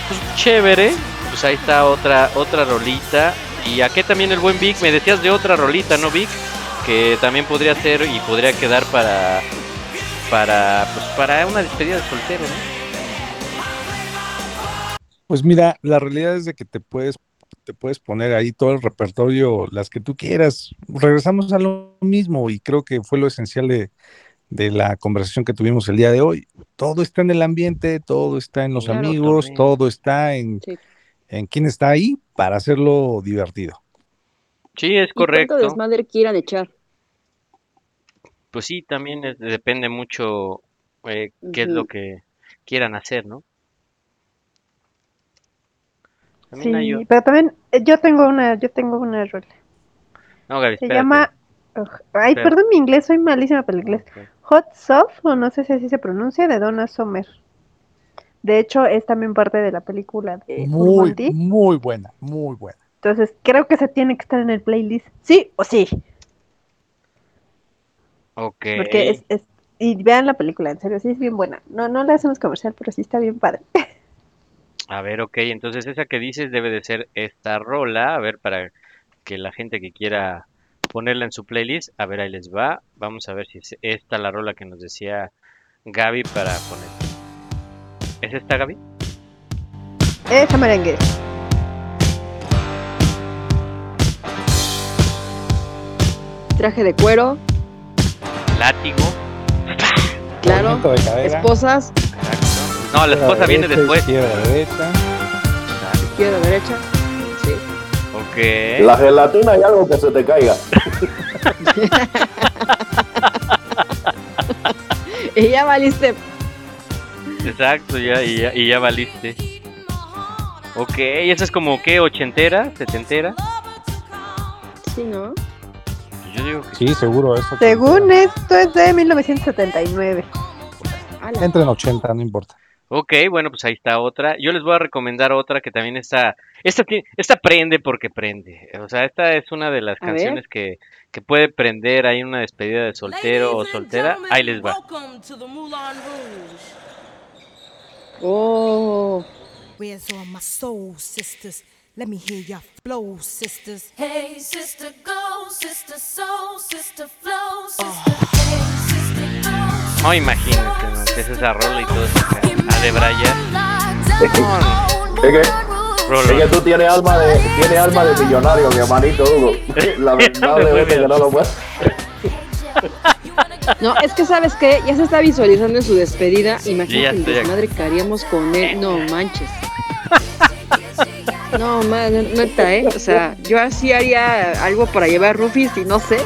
pues, chévere, pues ahí está otra, otra rolita. Y aquí también el buen Vic, me decías de otra rolita, ¿no, Vic? Que también podría ser y podría quedar para, para, pues para una despedida de soltero, ¿no? Pues mira, la realidad es de que te puedes, te puedes poner ahí todo el repertorio, las que tú quieras. Regresamos a lo mismo y creo que fue lo esencial de, de la conversación que tuvimos el día de hoy. Todo está en el ambiente, todo está en los Claro, amigos, también. todo está en, Sí. en quién está ahí para hacerlo divertido. Sí, es ¿Y correcto. cuánto desmadre quieran echar? Pues sí, también es- depende mucho eh, qué es lo que quieran hacer, ¿no? También Sí, pero también eh, yo tengo una, yo tengo una rola. No, Gaby, Se espérate. llama, ay, perdón mi inglés, soy malísima para el inglés. Hot Soft, o no sé si así se pronuncia, de Donna Summer. De hecho, es también parte de la película de Muy, Monty. muy buena, muy buena. Entonces creo que se tiene que estar en el playlist. Sí o sí. Ok. Porque es, es- y vean la película, en serio, sí es bien buena. No, no le hacemos comercial, pero sí está bien padre. A ver, ok, entonces esa que dices debe de ser esta rola, a ver, para que la gente que quiera ponerla en su playlist, a ver, ahí les va. Vamos a ver si es esta la rola que nos decía Gaby para poner. ¿Es esta, Gaby? Esa merengue. Traje de cuero, Látigo. claro. Esposas, No, la esposa viene después. Izquierda, derecha. izquierda, derecha. Sí. Ok. La gelatina y algo que se te caiga. Y ya valiste. Exacto, ya, y ya, y ya valiste. Ok, esa es como que ochentera, setentera. Sí, ¿no? Yo digo que Sí, seguro, eso. Según esto es de 1979. Entra en 80, no importa. Ok, bueno, pues ahí está otra. Yo les voy a recomendar otra que también está. Esta, ti- esta prende porque prende. O sea, esta es una de las A canciones que, que puede prender ahí una despedida de soltero o soltera. Ahí les va. Welcome to the Moulin Rouge. Oh. Let me hear your flow, sisters. Hey, sister, go, sister, soul, sister, flow, sister, hey, sister, go. No, imagínate, ¿no? que es esa rola y todo eso. A de Brian. Es que, es que tú tienes alma de, tienes alma de millonario, mi hermanito Hugo. Lamentablemente que no lo puedes. No, es que sabes que ya se está visualizando en su despedida. Ya Imagínate aquí. desmadre que haríamos con él. No manches. No, man, neta, ¿eh? O sea, yo así haría algo para llevar Rufis y no sé.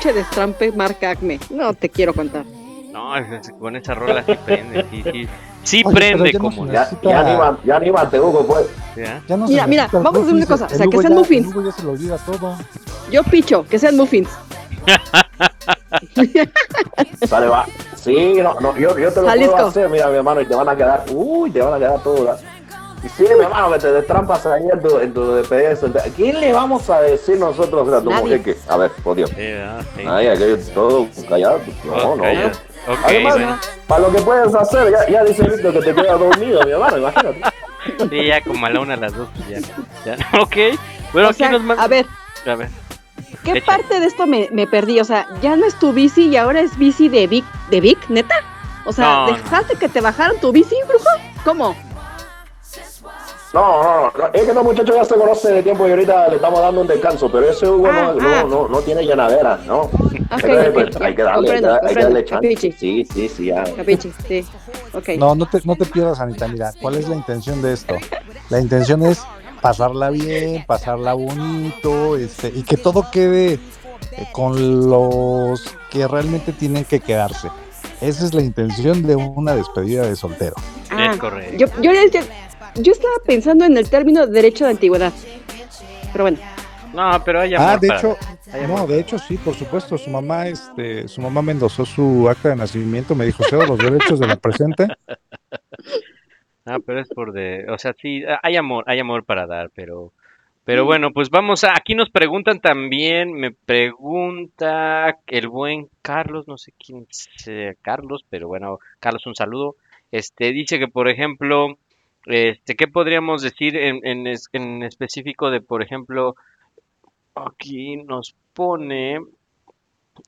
Che, destrampe marca Acme. No te quiero contar. No, con esa rola sí prende, sí, sí. Sí Oye, prende ya como Ya, necesita- ya, anímate, ya anímate, Hugo, pues. ¿Ya? Ya no Mira, mira, vamos a hacer una cosa, o sea, que sean ya- muffins. el Hugo ya se lo olvida todo. Yo picho, que sean muffins. Sale, va. Sí, no, no, yo, yo te lo Jalisco. puedo hacer, mira, mi hermano, y te van a quedar, uy, te van a quedar todas. Sí, mi hermano, que te destrampas ahí en tu, en tu despedida de soltero. ¿Quién le vamos a decir nosotros a tu Nadie. mujer que, a ver, por Dios. Sí, ¿verdad? Sí. Ay, aquello todo callado. No, Todos no. callados. Ok, Además, bueno. para lo que puedes hacer, ya, ya dice Víctor que te queda dormido, mi hermano, imagínate. Sí, ya como a la una, a las dos, pues ya. ya. Ok. Bueno, O sea, ¿quién nos manda? a ver, A ver. ¿qué parte de esto me, me perdí? O sea, ya no es tu bici y ahora es bici de Vic, ¿de Vic, neta? O sea, No, no. ¿dejaste que te bajaran tu bici, brujo? ¿Cómo? No, no, no, es que los muchachos ya se conocen de tiempo y ahorita le estamos dando un descanso, pero ese Hugo Ah, no, ah. no, no, no tiene llenadera, ¿no? Ok, Entonces, pues, hay que darle, hay que- comprendo, hay que comprendo, darle chance. capichi. Sí, sí, sí, ya. Capichi, sí. Ok. No, no te, no te pierdas, Anita. Mira, ¿cuál es la intención de esto? La intención es pasarla bien, pasarla bonito, este, y que todo quede eh, con los que realmente tienen que quedarse. Esa es la intención de una despedida de soltero. Ah, Es correcto. Yo, yo, yo, estaba pensando en el término derecho de antigüedad. Pero bueno, No, pero hay amor Ah, de para- hecho, no, de hecho sí, por supuesto. Su mamá, este, su mamá me endosó su acta de nacimiento, me dijo, cedo los derechos de la presente. Ah, pero es por de, o sea, sí, hay amor, hay amor para dar, pero, pero bueno, pues vamos a, aquí nos preguntan también, me pregunta el buen Carlos, no sé quién sea Carlos, pero bueno, Carlos, un saludo. Este, dice que, por ejemplo, este, ¿qué podríamos decir en, en, es- en específico de, por ejemplo, aquí nos pone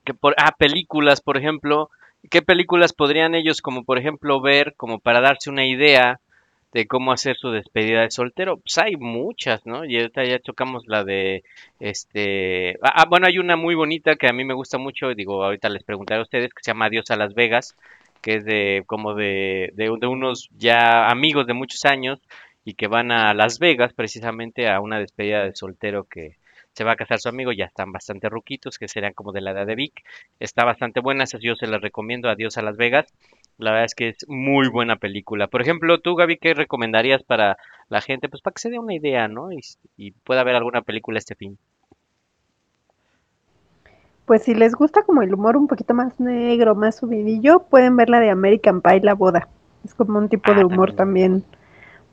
que por, ah, películas, por ejemplo, ¿qué películas podrían ellos como por ejemplo ver como para darse una idea de cómo hacer su despedida de soltero? Pues hay muchas, ¿no? Y ahorita ya tocamos la de este, ah, ah, bueno, hay una muy bonita que a mí me gusta mucho, digo, ahorita les preguntaré a ustedes que se llama Adiós a Las Vegas, que es de como de, de, unos ya amigos de muchos años y que van a Las Vegas precisamente a una despedida de soltero que se va a casar su amigo, ya están bastante ruquitos, que serían como de la edad de Vic. Está bastante buena, yo se las recomiendo. Adiós a Las Vegas. La verdad es que es muy buena película. Por ejemplo, tú, Gaby, ¿qué recomendarías para la gente? Pues para que se dé una idea, ¿no? Y, y pueda ver alguna película este fin. Pues si les gusta como el humor un poquito más negro, más subidillo, pueden ver la de American Pie, La Boda. Es como un tipo de humor también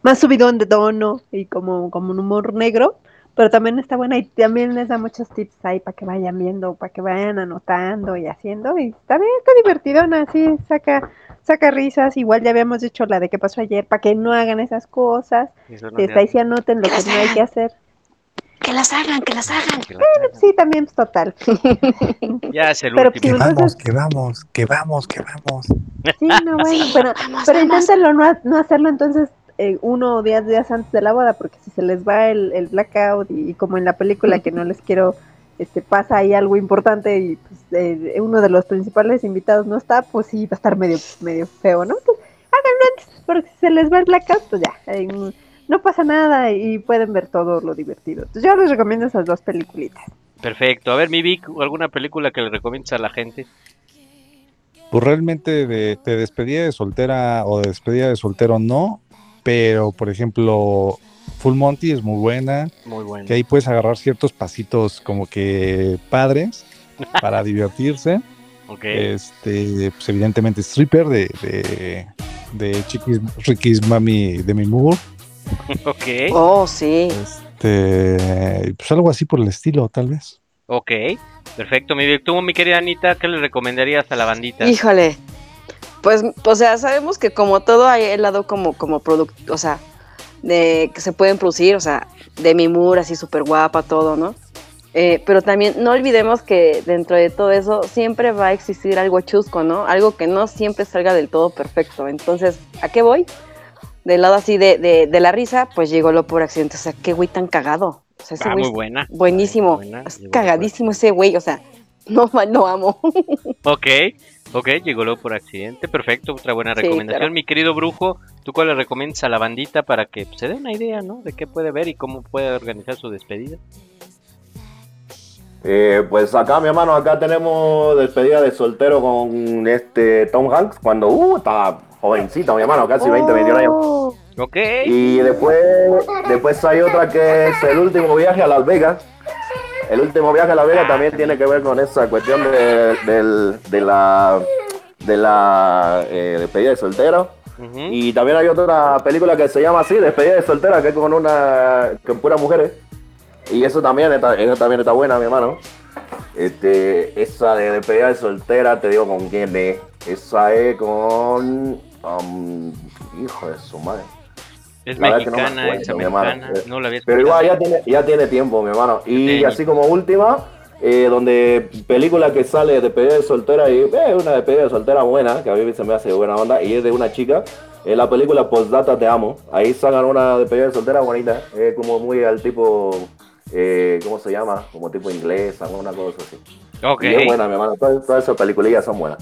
más subidón de tono y como, como un humor negro. pero también está buena y también les da muchos tips ahí para que vayan viendo, para que vayan anotando y haciendo. Y está bien, está divertidona, así saca, saca risas. Igual ya habíamos dicho la de qué pasó ayer, para que no hagan esas cosas. Eso no Y se está ahí sí anoten lo que no hay que hacer. Que las hagan, que las hagan. Sí, también pues, total. Ya es el Pero último. si entonces- que vamos, que vamos, que vamos. Sí, no, bueno, Sí, pero, vamos, pero vamos. inténtenlo no, no hacerlo entonces eh, uno o diez días antes de la boda, porque si se les va el, el blackout y, y como en la película que no les quiero, este pasa ahí algo importante y pues, eh, uno de los principales invitados no está, pues sí va a estar medio, medio feo, ¿no? Entonces, háganlo antes, porque si se les va el blackout, pues ya, eh, no pasa nada y pueden ver todo lo divertido. Entonces yo les recomiendo esas dos peliculitas. Perfecto. A ver, mi Vic, ¿alguna película que le recomiendas a la gente? Pues realmente de, de despedida de soltera o de despedida de soltero no, pero por ejemplo Full Monty es muy buena, Muy bueno. que ahí puedes agarrar ciertos pasitos como que padres para divertirse. Ok. Este, pues evidentemente Stripper de, de, de Chiquis, Ricky's Mami de mi Moore. Ok. Oh, sí. Este, pues algo así por el estilo, tal vez. Ok. Perfecto, mi. Tú, mi querida Anita, ¿qué le recomendarías a la bandita? Híjole. Pues, o sea, sabemos que como todo hay el lado como, como producto, o sea, de que se pueden producir, o sea, de mi Moore, así súper guapa, todo, ¿no? Eh, pero también no olvidemos que dentro de todo eso siempre va a existir algo chusco, ¿no? Algo que no siempre salga del todo perfecto. Entonces, ¿a qué voy? Del lado así de, de, de la risa, pues llegó lo por accidente. O sea, qué güey tan cagado. O sea, ese Ah, güey muy buena. Buenísimo. Muy buena. Es Llegó cagadísimo ese güey. O sea, no mal lo amo. Ok. Ok, llegó luego por accidente. Perfecto, otra buena Sí, recomendación. claro. Mi querido brujo, ¿tú cuál le recomiendas a la bandita para que se dé una idea, ¿no? De qué puede ver y cómo puede organizar su despedida. Eh, pues acá, mi hermano, acá tenemos despedida de soltero con este Tom Hanks cuando uh, estaba jovencito, mi hermano, casi 20, 21 años. Ok. Y después, después hay otra que es el último viaje a Las Vegas. El último viaje a Las Vegas también tiene que ver con esa cuestión de, del- de la, de la eh, despedida de soltero. Y también hay otra película que se llama así, Despedida de soltera, que es con una con puras mujeres. Y eso también está, eso también está buena, mi hermano. Este, esa de despedida de soltera, te digo con quién es. Esa es con um, hijo de su madre. Es La no mexicana, acuerdo, es hermano. americana. No la había Pero igual ya tiene, ya tiene tiempo, mi hermano. Y así como última, eh, donde película que sale de despedida de soltera y eh, una despedida de soltera buena, que a mí se me hace buena onda, y es de una chica. Es la película Postdata Te Amo. Ahí sacan una despedida de soltera bonita. Es como muy al tipo, eh, ¿cómo se llama? Como tipo inglés, alguna cosa así. Ok. Y es buena, mi hermano. Todas, todas esas peliculillas son buenas.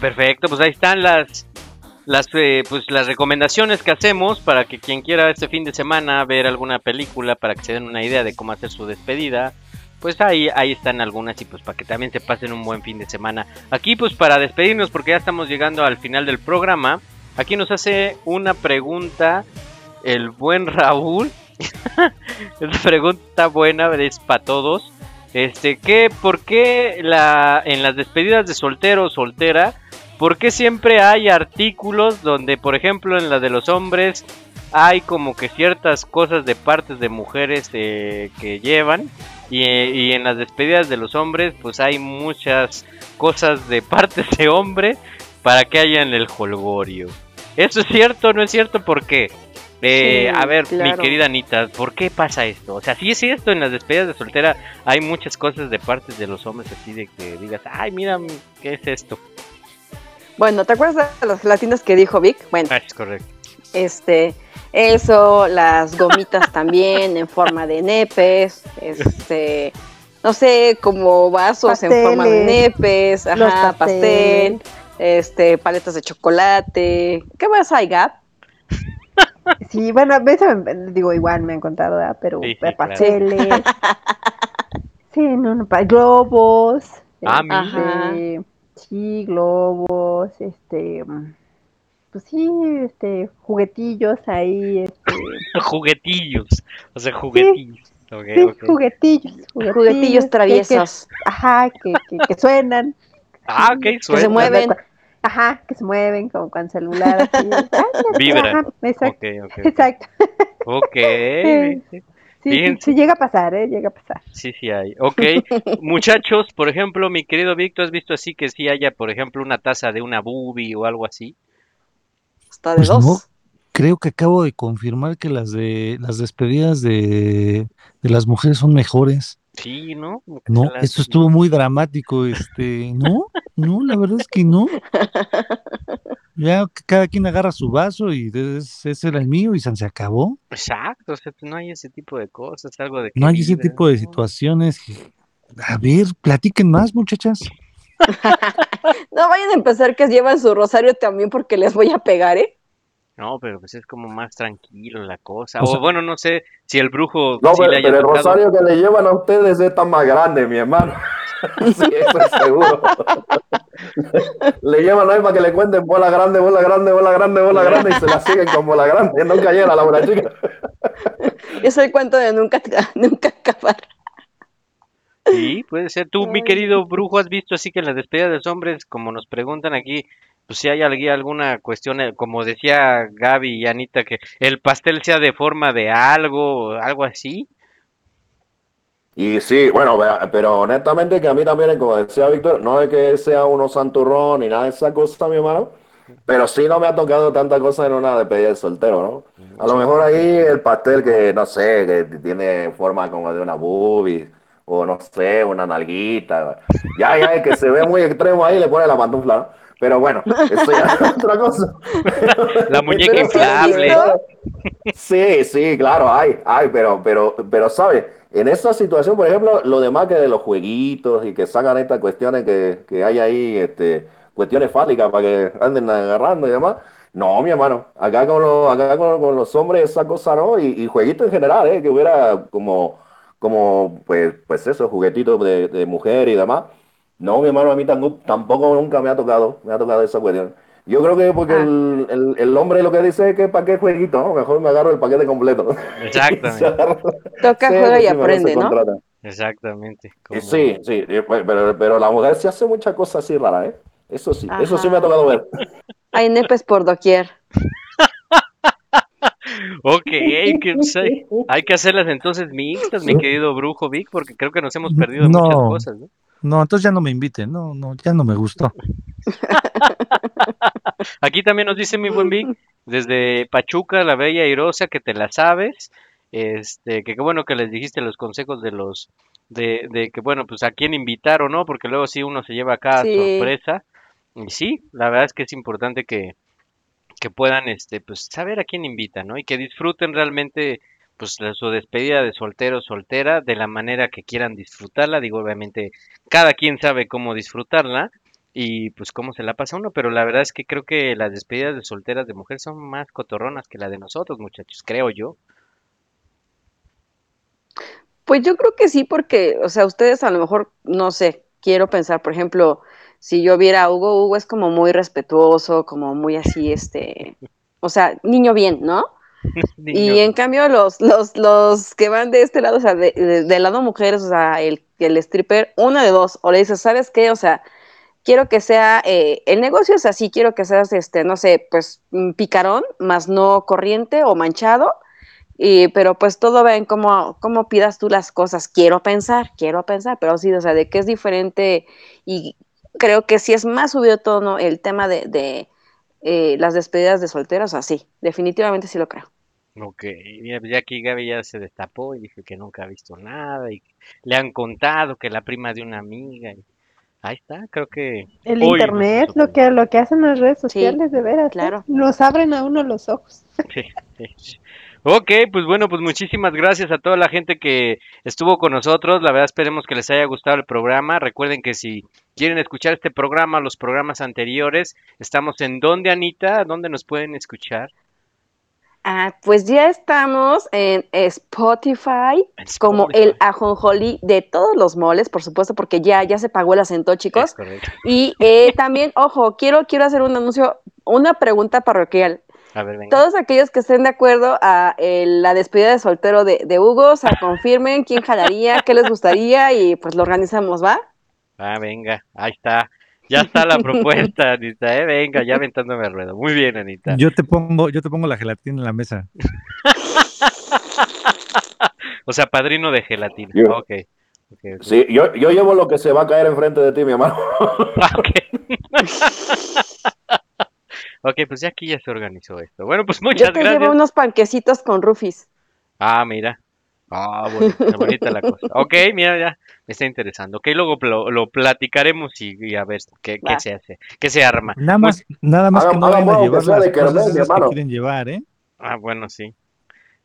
Perfecto, pues ahí están las las eh, pues las recomendaciones que hacemos para que quien quiera este fin de semana ver alguna película para que se den una idea de cómo hacer su despedida. Pues ahí ahí están algunas y pues para que también se pasen un buen fin de semana. Aquí pues para despedirnos porque ya estamos llegando al final del programa. Aquí nos hace una pregunta el buen Raúl. Esta pregunta buena es para todos. Este, ¿qué, ¿por qué la, en las despedidas de soltero o soltera, por qué siempre hay artículos donde, por ejemplo, en la de los hombres hay como que ciertas cosas de partes de mujeres eh, que llevan y, y en las despedidas de los hombres pues hay muchas cosas de partes de hombre para que hayan el holgorio? ¿Eso es cierto o no es cierto? ¿Por qué? Eh, Sí, a ver, mi querida Anita, ¿por qué pasa esto? O sea, si es cierto, en las despedidas de soltera hay muchas cosas de partes de los hombres así de que digas, ay, mira, ¿qué es esto? Bueno, ¿te acuerdas de las latinas que dijo Vic? Bueno, Ah, es correcto. este, eso, las gomitas también en forma de nepes, este, no sé, como vasos en forma de nepes, ajá, pastel, pastel. este, paletas de chocolate. ¿Qué más hay, Gap? Sí, bueno, a veces digo igual me han contado, ¿verdad? pero Sí, sí, claro. pasteles. sí, no, no, pa- globos. Ah, este, Sí, globos, este, pues sí, este, juguetillos ahí, este, juguetillos, o sea, juguetillos. Sí, juguetillos, juguetillos, Juguetillos que- que- traviesos. ajá, que, que, que suenan. Ah, ok, Que se mueven. Ajá, que se mueven como con celular. Así, Vibran. ajá, exacto. Ok, ok, ok. Exacto. Ok. Sí, sí, Fíjense. sí llega a pasar, ¿eh? Llega a pasar. Sí, sí hay. Ok, muchachos, por ejemplo, mi querido Víctor, ¿has visto así que sí haya, por ejemplo, una taza de una boobie o algo así? Hasta Pues no, creo que acabo de confirmar que las de las despedidas de, de las mujeres son mejores. Sí, ¿no? No, las- esto estuvo muy dramático, este, no, no, la verdad es que no. Ya que cada quien agarra su vaso y es- ese era el mío y se acabó. Exacto, o sea, no hay ese tipo de cosas, algo de que No hay ese tipo de ¿no? situaciones. A ver, platiquen más, muchachas. No vayan a empezar que llevan su rosario también porque les voy a pegar, ¿eh? No, pero pues es como más tranquilo la cosa. O O, sea- bueno, no sé si el brujo No, sí pero, le haya pero el rosario que le llevan a ustedes es tan más grande, mi hermano. sí, eso es seguro. le llevan ahí para que le cuenten bola grande, bola grande, bola grande, bola grande y se la siguen con bola grande. Nunca llega la bola chica. Es el cuento de nunca, nunca acabar. Sí, puede ser. Tú, mi querido brujo, has visto así que en las despedidas de los hombres, como nos preguntan aquí, pues si hay alguna cuestión, eh, como decía Gaby y Anita, que el pastel sea de forma de algo, algo así. Y sí, bueno, pero honestamente que a mí también, como decía Víctor, no es que sea uno santurrón ni nada de esa cosa, mi hermano, pero sí no me ha tocado tanta cosa en una despedida de soltero, ¿no? A lo mejor ahí el pastel que, no sé, que tiene forma como de una boobie, o no sé, una nalguita, ya, ya, que se ve muy extremo ahí le pone la pantufla, ¿no? Pero bueno, eso ya es otra cosa. La muñeca inflable. Sí, sí, claro, hay, hay, pero, pero, pero, ¿sabes? En esa situación, por ejemplo, lo demás que de los jueguitos y que sacan estas cuestiones que, que hay ahí, este, cuestiones fálicas para que anden agarrando y demás. No, mi hermano, acá con los, acá con, con los hombres esa cosa no, y, y jueguitos en general, ¿eh? Que hubiera como, como, pues, pues eso, juguetitos de, de mujer y demás. No, mi hermano, a mí tampoco, tampoco nunca me ha tocado, me ha tocado esa cuestión. Yo creo que porque el, el, el hombre lo que dice es que para qué jueguito, ¿no? Mejor me agarro el paquete completo. Exactamente. Toca, Sí, juega y aprende, ¿no? contrata. Exactamente. Como- Sí, sí, pues, pero, pero la mujer sí hace muchas cosas así raras, ¿eh? Eso sí, eso sí me ha tocado ver. Hay nepes por doquier. Ok, que, hay, hay que hacerlas entonces mixtas, mi querido brujo Vic, porque creo que nos hemos perdido No. muchas cosas, ¿no? No, entonces ya no me inviten, no, no, ya no me gustó. Aquí también nos dice mi buen Vic, desde Pachuca, la bella airosa, que te la sabes, este, que qué bueno que les dijiste los consejos de los, de, de que bueno, pues a quién invitar o no, porque luego sí uno se lleva acá Sí. sorpresa, y sí, la verdad es que es importante que, que puedan, este, pues saber a quién invitan, ¿no? Y que disfruten realmente, pues su despedida de soltero soltera de la manera que quieran disfrutarla, digo, obviamente, cada quien sabe cómo disfrutarla, y pues cómo se la pasa uno, pero la verdad es que creo que las despedidas de solteras de mujer son más cotorronas que la de nosotros, muchachos, creo yo. Pues yo creo que sí, porque, o sea, ustedes a lo mejor, no sé, quiero pensar, por ejemplo, si yo viera a Hugo, Hugo es como muy respetuoso, como muy así, este, o sea, niño bien, ¿no? Y en cambio los, los, los que van de este lado, o sea, de- de- del lado mujeres, o sea, el, el stripper, una de dos, o le dices, ¿sabes qué? O sea, quiero que sea, eh, el negocio es así, quiero que seas, este, no sé, pues mm, picarón, más no corriente o manchado, y, pero pues todo va en cómo, cómo pidas tú las cosas. Quiero pensar, quiero pensar, pero sí, o sea, de que es diferente y creo que sí es más subido todo ¿no? el tema de, de eh, las despedidas de solteros, así, definitivamente sí lo creo. Ok, ya, ya aquí Gaby ya se destapó y dijo que nunca ha visto nada y le han contado que la prima de una amiga. y- ahí está, creo que... El hoy internet, lo que, lo que hacen las redes sociales, de veras. ¿eh? claro. Nos abren a uno los ojos. Sí, sí. Ok, pues bueno, pues muchísimas gracias a toda la gente que estuvo con nosotros. La verdad esperemos que les haya gustado el programa. Recuerden que si quieren escuchar este programa, los programas anteriores, estamos en donde, Anita, ¿dónde nos pueden escuchar? Ah, pues ya estamos en Spotify, como el ajonjolí de todos los moles, por supuesto, porque ya, ya se pagó el acento, chicos. Y eh, también, ojo, quiero, quiero hacer un anuncio, una pregunta parroquial. A ver, venga. Todos aquellos que estén de acuerdo a el- la despedida de soltero de, de Hugo, o sea, confirmen quién jalaría, qué les gustaría y pues lo organizamos, ¿va? Ah, venga, ahí está. Ya está la propuesta, Anita, ¿eh? Venga, ya aventándome al ruedo. Muy bien, Anita. Yo te pongo, yo te pongo la gelatina en la mesa. O sea, padrino de gelatina. Yo- Ok. ok, ok. Sí, yo, yo llevo lo que se va a caer enfrente de ti, mi hermano. Ok, pues ya aquí ya se organizó esto. Bueno, pues muchas Yo te gracias. llevo unos panquecitos con rufis. Ah, mira. Ah, bonita, bonita la cosa. Ok, mira, ya me está interesando. Ok, luego lo, lo platicaremos y, y a ver qué, qué se hace, qué se arma. Nada más, nada más que no vayan a llevar las de cosas que quieren llevar, ¿eh? Ah, bueno, sí.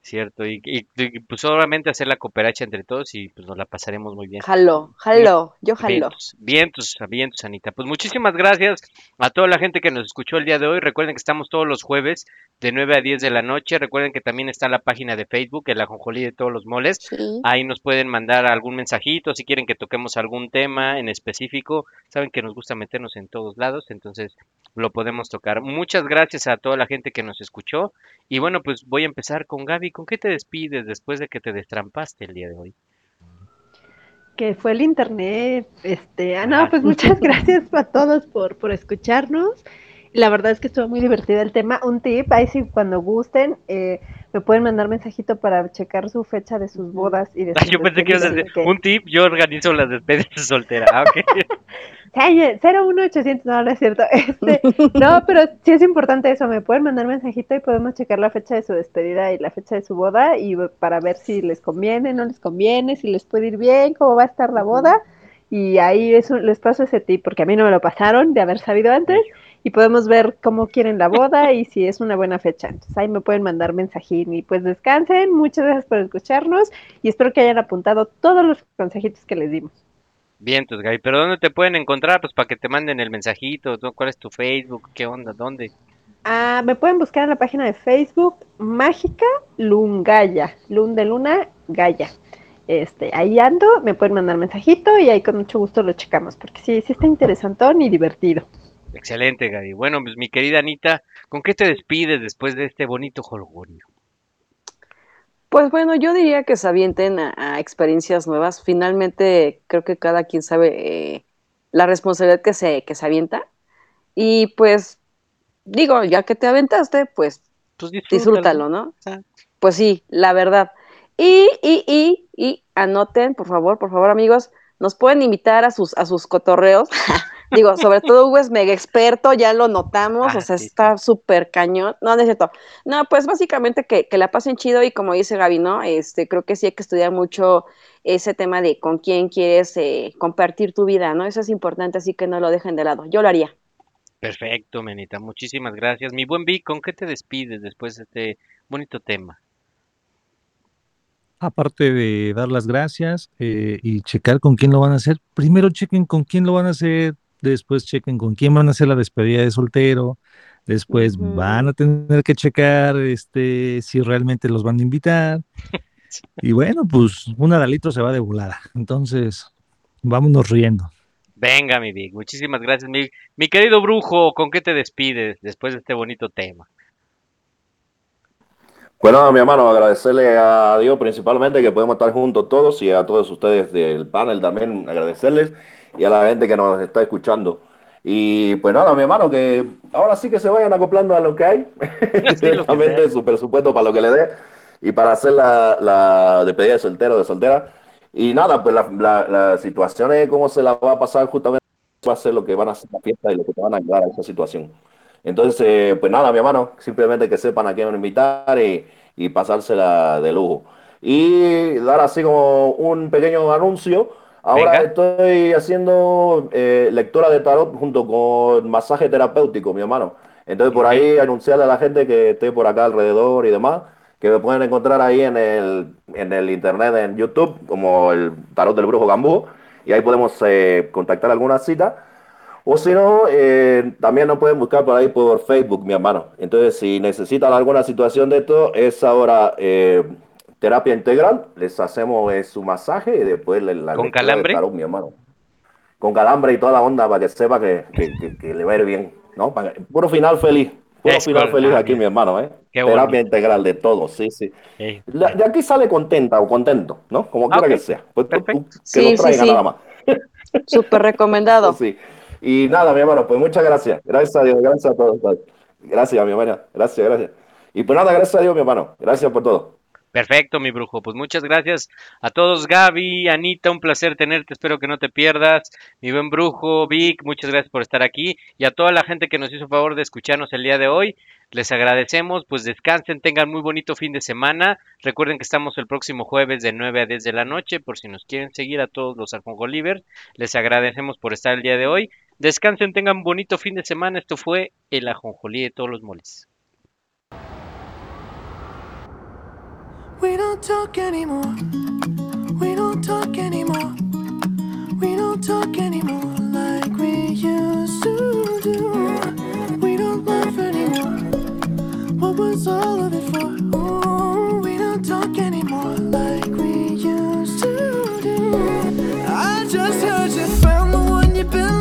Cierto. Y, y- y, pues solamente hacer la cooperacha entre todos y pues nos la pasaremos muy bien. Jalo, jalo, yo jalo. Vientos, vientos, vientos, Anita. Pues muchísimas gracias a toda la gente que nos escuchó el día de hoy. Recuerden que estamos todos los jueves de 9 a 10 de la noche. Recuerden que también está la página de Facebook, el ajonjolí de todos los moles. Sí. Ahí nos pueden mandar algún mensajito si quieren que toquemos algún tema en específico. Saben que nos gusta meternos en todos lados, entonces lo podemos tocar. Muchas gracias a toda la gente que nos escuchó. Y bueno, pues voy a empezar con Gaby. ¿Con qué te despides después de que te destrampaste el día de hoy? que fue el internet. Este, ah, Ah. no, pues muchas gracias a todos por, por escucharnos. La verdad es que estuvo muy divertido el tema. Un tip, ahí sí, cuando gusten, eh, me pueden mandar mensajito para checar su fecha de sus bodas y de sus yo pensé que ibas a decir, un tip, yo organizo las despedidas de soltera. Ah, ok. Sí, 01800, no, no es cierto. Este, no, pero sí es importante eso. Me pueden mandar mensajito y podemos checar la fecha de su despedida y la fecha de su boda y v- para ver si les conviene, no les conviene, si les puede ir bien, cómo va a estar la boda. Y ahí es un- les paso ese tip porque a mí no me lo pasaron de haber sabido antes y podemos ver cómo quieren la boda y si es una buena fecha. Entonces ahí me pueden mandar mensajín y pues descansen. Muchas gracias por escucharnos y espero que hayan apuntado todos los consejitos que les dimos. Bien, tus Gaby, pero ¿dónde te pueden encontrar? Pues para que te manden el mensajito, ¿no? ¿cuál es tu Facebook? ¿Qué onda? ¿Dónde? Ah, me pueden buscar en la página de Facebook Mágica Lungaya, Lun de Luna Gaya. Este, ahí ando, me pueden mandar mensajito y ahí con mucho gusto lo checamos, porque sí, sí está interesantón y divertido. Excelente, Gaby. Bueno, pues mi querida Anita, ¿con qué te despides después de este bonito jolgorio? Pues bueno, yo diría que se avienten a, a experiencias nuevas. Finalmente, creo que cada quien sabe eh, la responsabilidad que se, que se avienta. Y pues, digo, ya que te aventaste, pues, Pues disfrútalo, ¿no? Ah. Pues sí, la verdad. Y, y, y, y anoten, por favor, por favor, amigos, nos pueden invitar a sus, a sus cotorreos. Digo, sobre todo Hugo es mega experto, ya lo notamos, Ah, o sea, sí, está súper cañón. No, no es cierto. No, pues básicamente que, que la pasen chido y como dice Gaby, ¿no? Este, creo que sí hay que estudiar mucho ese tema de con quién quieres eh, compartir tu vida, ¿no? Eso es importante, así que no lo dejen de lado. Yo lo haría. Perfecto, Menita, muchísimas gracias. Mi buen Vic, ¿con qué te despides después de este bonito tema? Aparte de dar las gracias eh, y checar con quién lo van a hacer, primero chequen con quién lo van a hacer, después chequen con quién van a hacer la despedida de soltero, después van a tener que checar este si realmente los van a invitar. Y bueno, pues una de litro se va de volada. Entonces, vámonos riendo. Venga, mi Vic, muchísimas gracias. Mi, mi querido brujo, ¿con qué te despides después de este bonito tema? Pues nada, mi hermano, agradecerle a Dios principalmente que podemos estar juntos todos y a todos ustedes del panel también agradecerles y a la gente que nos está escuchando. Y pues nada, mi hermano, que ahora sí que se vayan acoplando a lo que hay, directamente su presupuesto para lo que le dé y para hacer la, la despedida de soltero, de soltera. Y nada, pues la, la, la situación es cómo se la va a pasar justamente, va a ser lo que van a hacer la fiesta y lo que te van a ayudar a esa situación. Entonces, eh, pues nada, mi hermano, simplemente que sepan a quién invitar y, y pasársela de lujo. Y dar así como un pequeño anuncio. Ahora Venga. estoy haciendo eh, lectura de tarot junto con masaje terapéutico, mi hermano. Entonces, por ahí anunciarle a la gente que esté por acá alrededor y demás, que me pueden encontrar ahí en el, en el internet, en YouTube, como el tarot del brujo Gambú. Y ahí podemos eh, contactar alguna cita. O si no, eh, también nos pueden buscar por ahí por Facebook, mi hermano. Entonces, si necesitan alguna situación de esto, es ahora eh, terapia integral. Les hacemos eh, su masaje y después le- la ¿Con calambre? tarot, mi hermano. Con calambre y toda la onda para que sepa que, que- que- que le va a ir bien. ¿no? Para puro final feliz. Puro Es final feliz aquí, mi hermano. ¿eh? Qué terapia integral de todo, sí, sí. La- de aquí sale contenta o contento, ¿no? Como quiera Ah, ok. que sea. Pues, tú- que Sí, lo sí, traiga sí. nada más. Súper recomendado. Sí. Y nada, mi hermano, pues muchas gracias. Gracias a Dios, gracias a todos. Gracias, mi hermano. Gracias, gracias. Y pues nada, gracias a Dios, mi hermano. Gracias por todo. Perfecto, mi brujo. Pues muchas gracias a todos, Gaby, Anita, un placer tenerte. Espero que no te pierdas. Mi buen brujo, Vic, muchas gracias por estar aquí. Y a toda la gente que nos hizo favor de escucharnos el día de hoy, les agradecemos. Pues descansen, tengan muy bonito fin de semana. Recuerden que estamos el próximo jueves de 9 a 10 de la noche. Por si nos quieren seguir a todos los Alfonjolivers, les agradecemos por estar el día de hoy. Descansen, tengan bonito fin de semana. Esto fue el Ajonjolí de todos los moles. We don't talk anymore. We don't talk anymore. We don't talk anymore like we used to do. We don't laugh anymore. What was all of it for? Ooh, we don't talk anymore like we used to do. I just heard you found the one you've been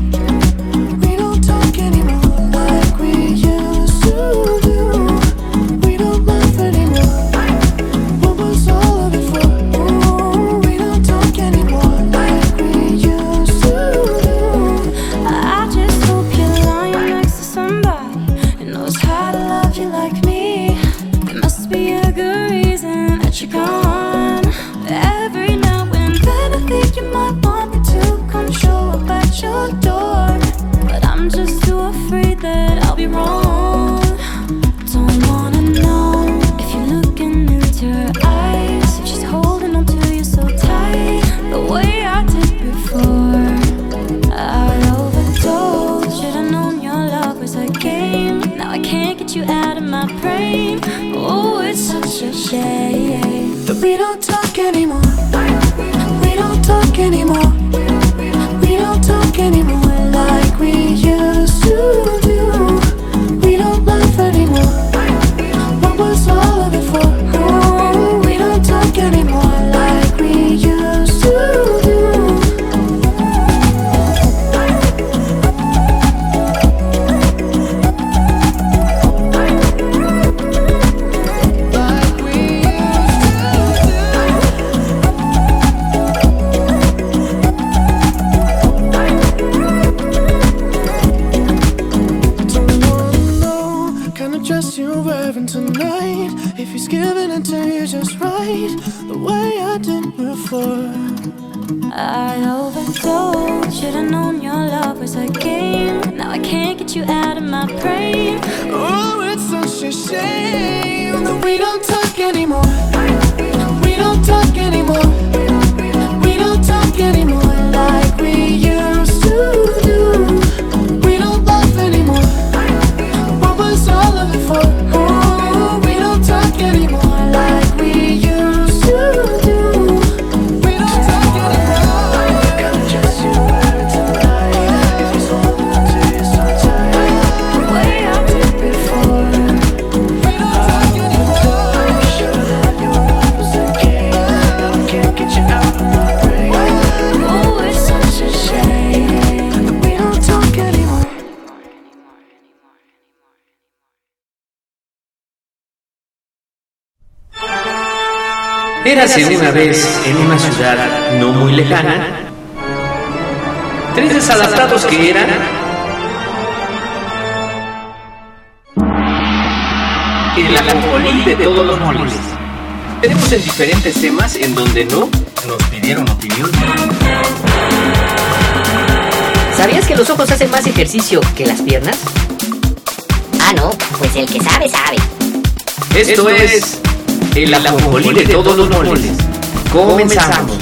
Una vez en una ciudad no muy lejana, tres desadaptados que eran el ajonjolí de todos los moles. Tenemos en diferentes temas en donde no nos pidieron opinión. ¿Sabías que los ojos hacen más ejercicio que las piernas? Ah, no, pues el que sabe, sabe. Esto es el ajonjolí de todos los moles. Comenzamos.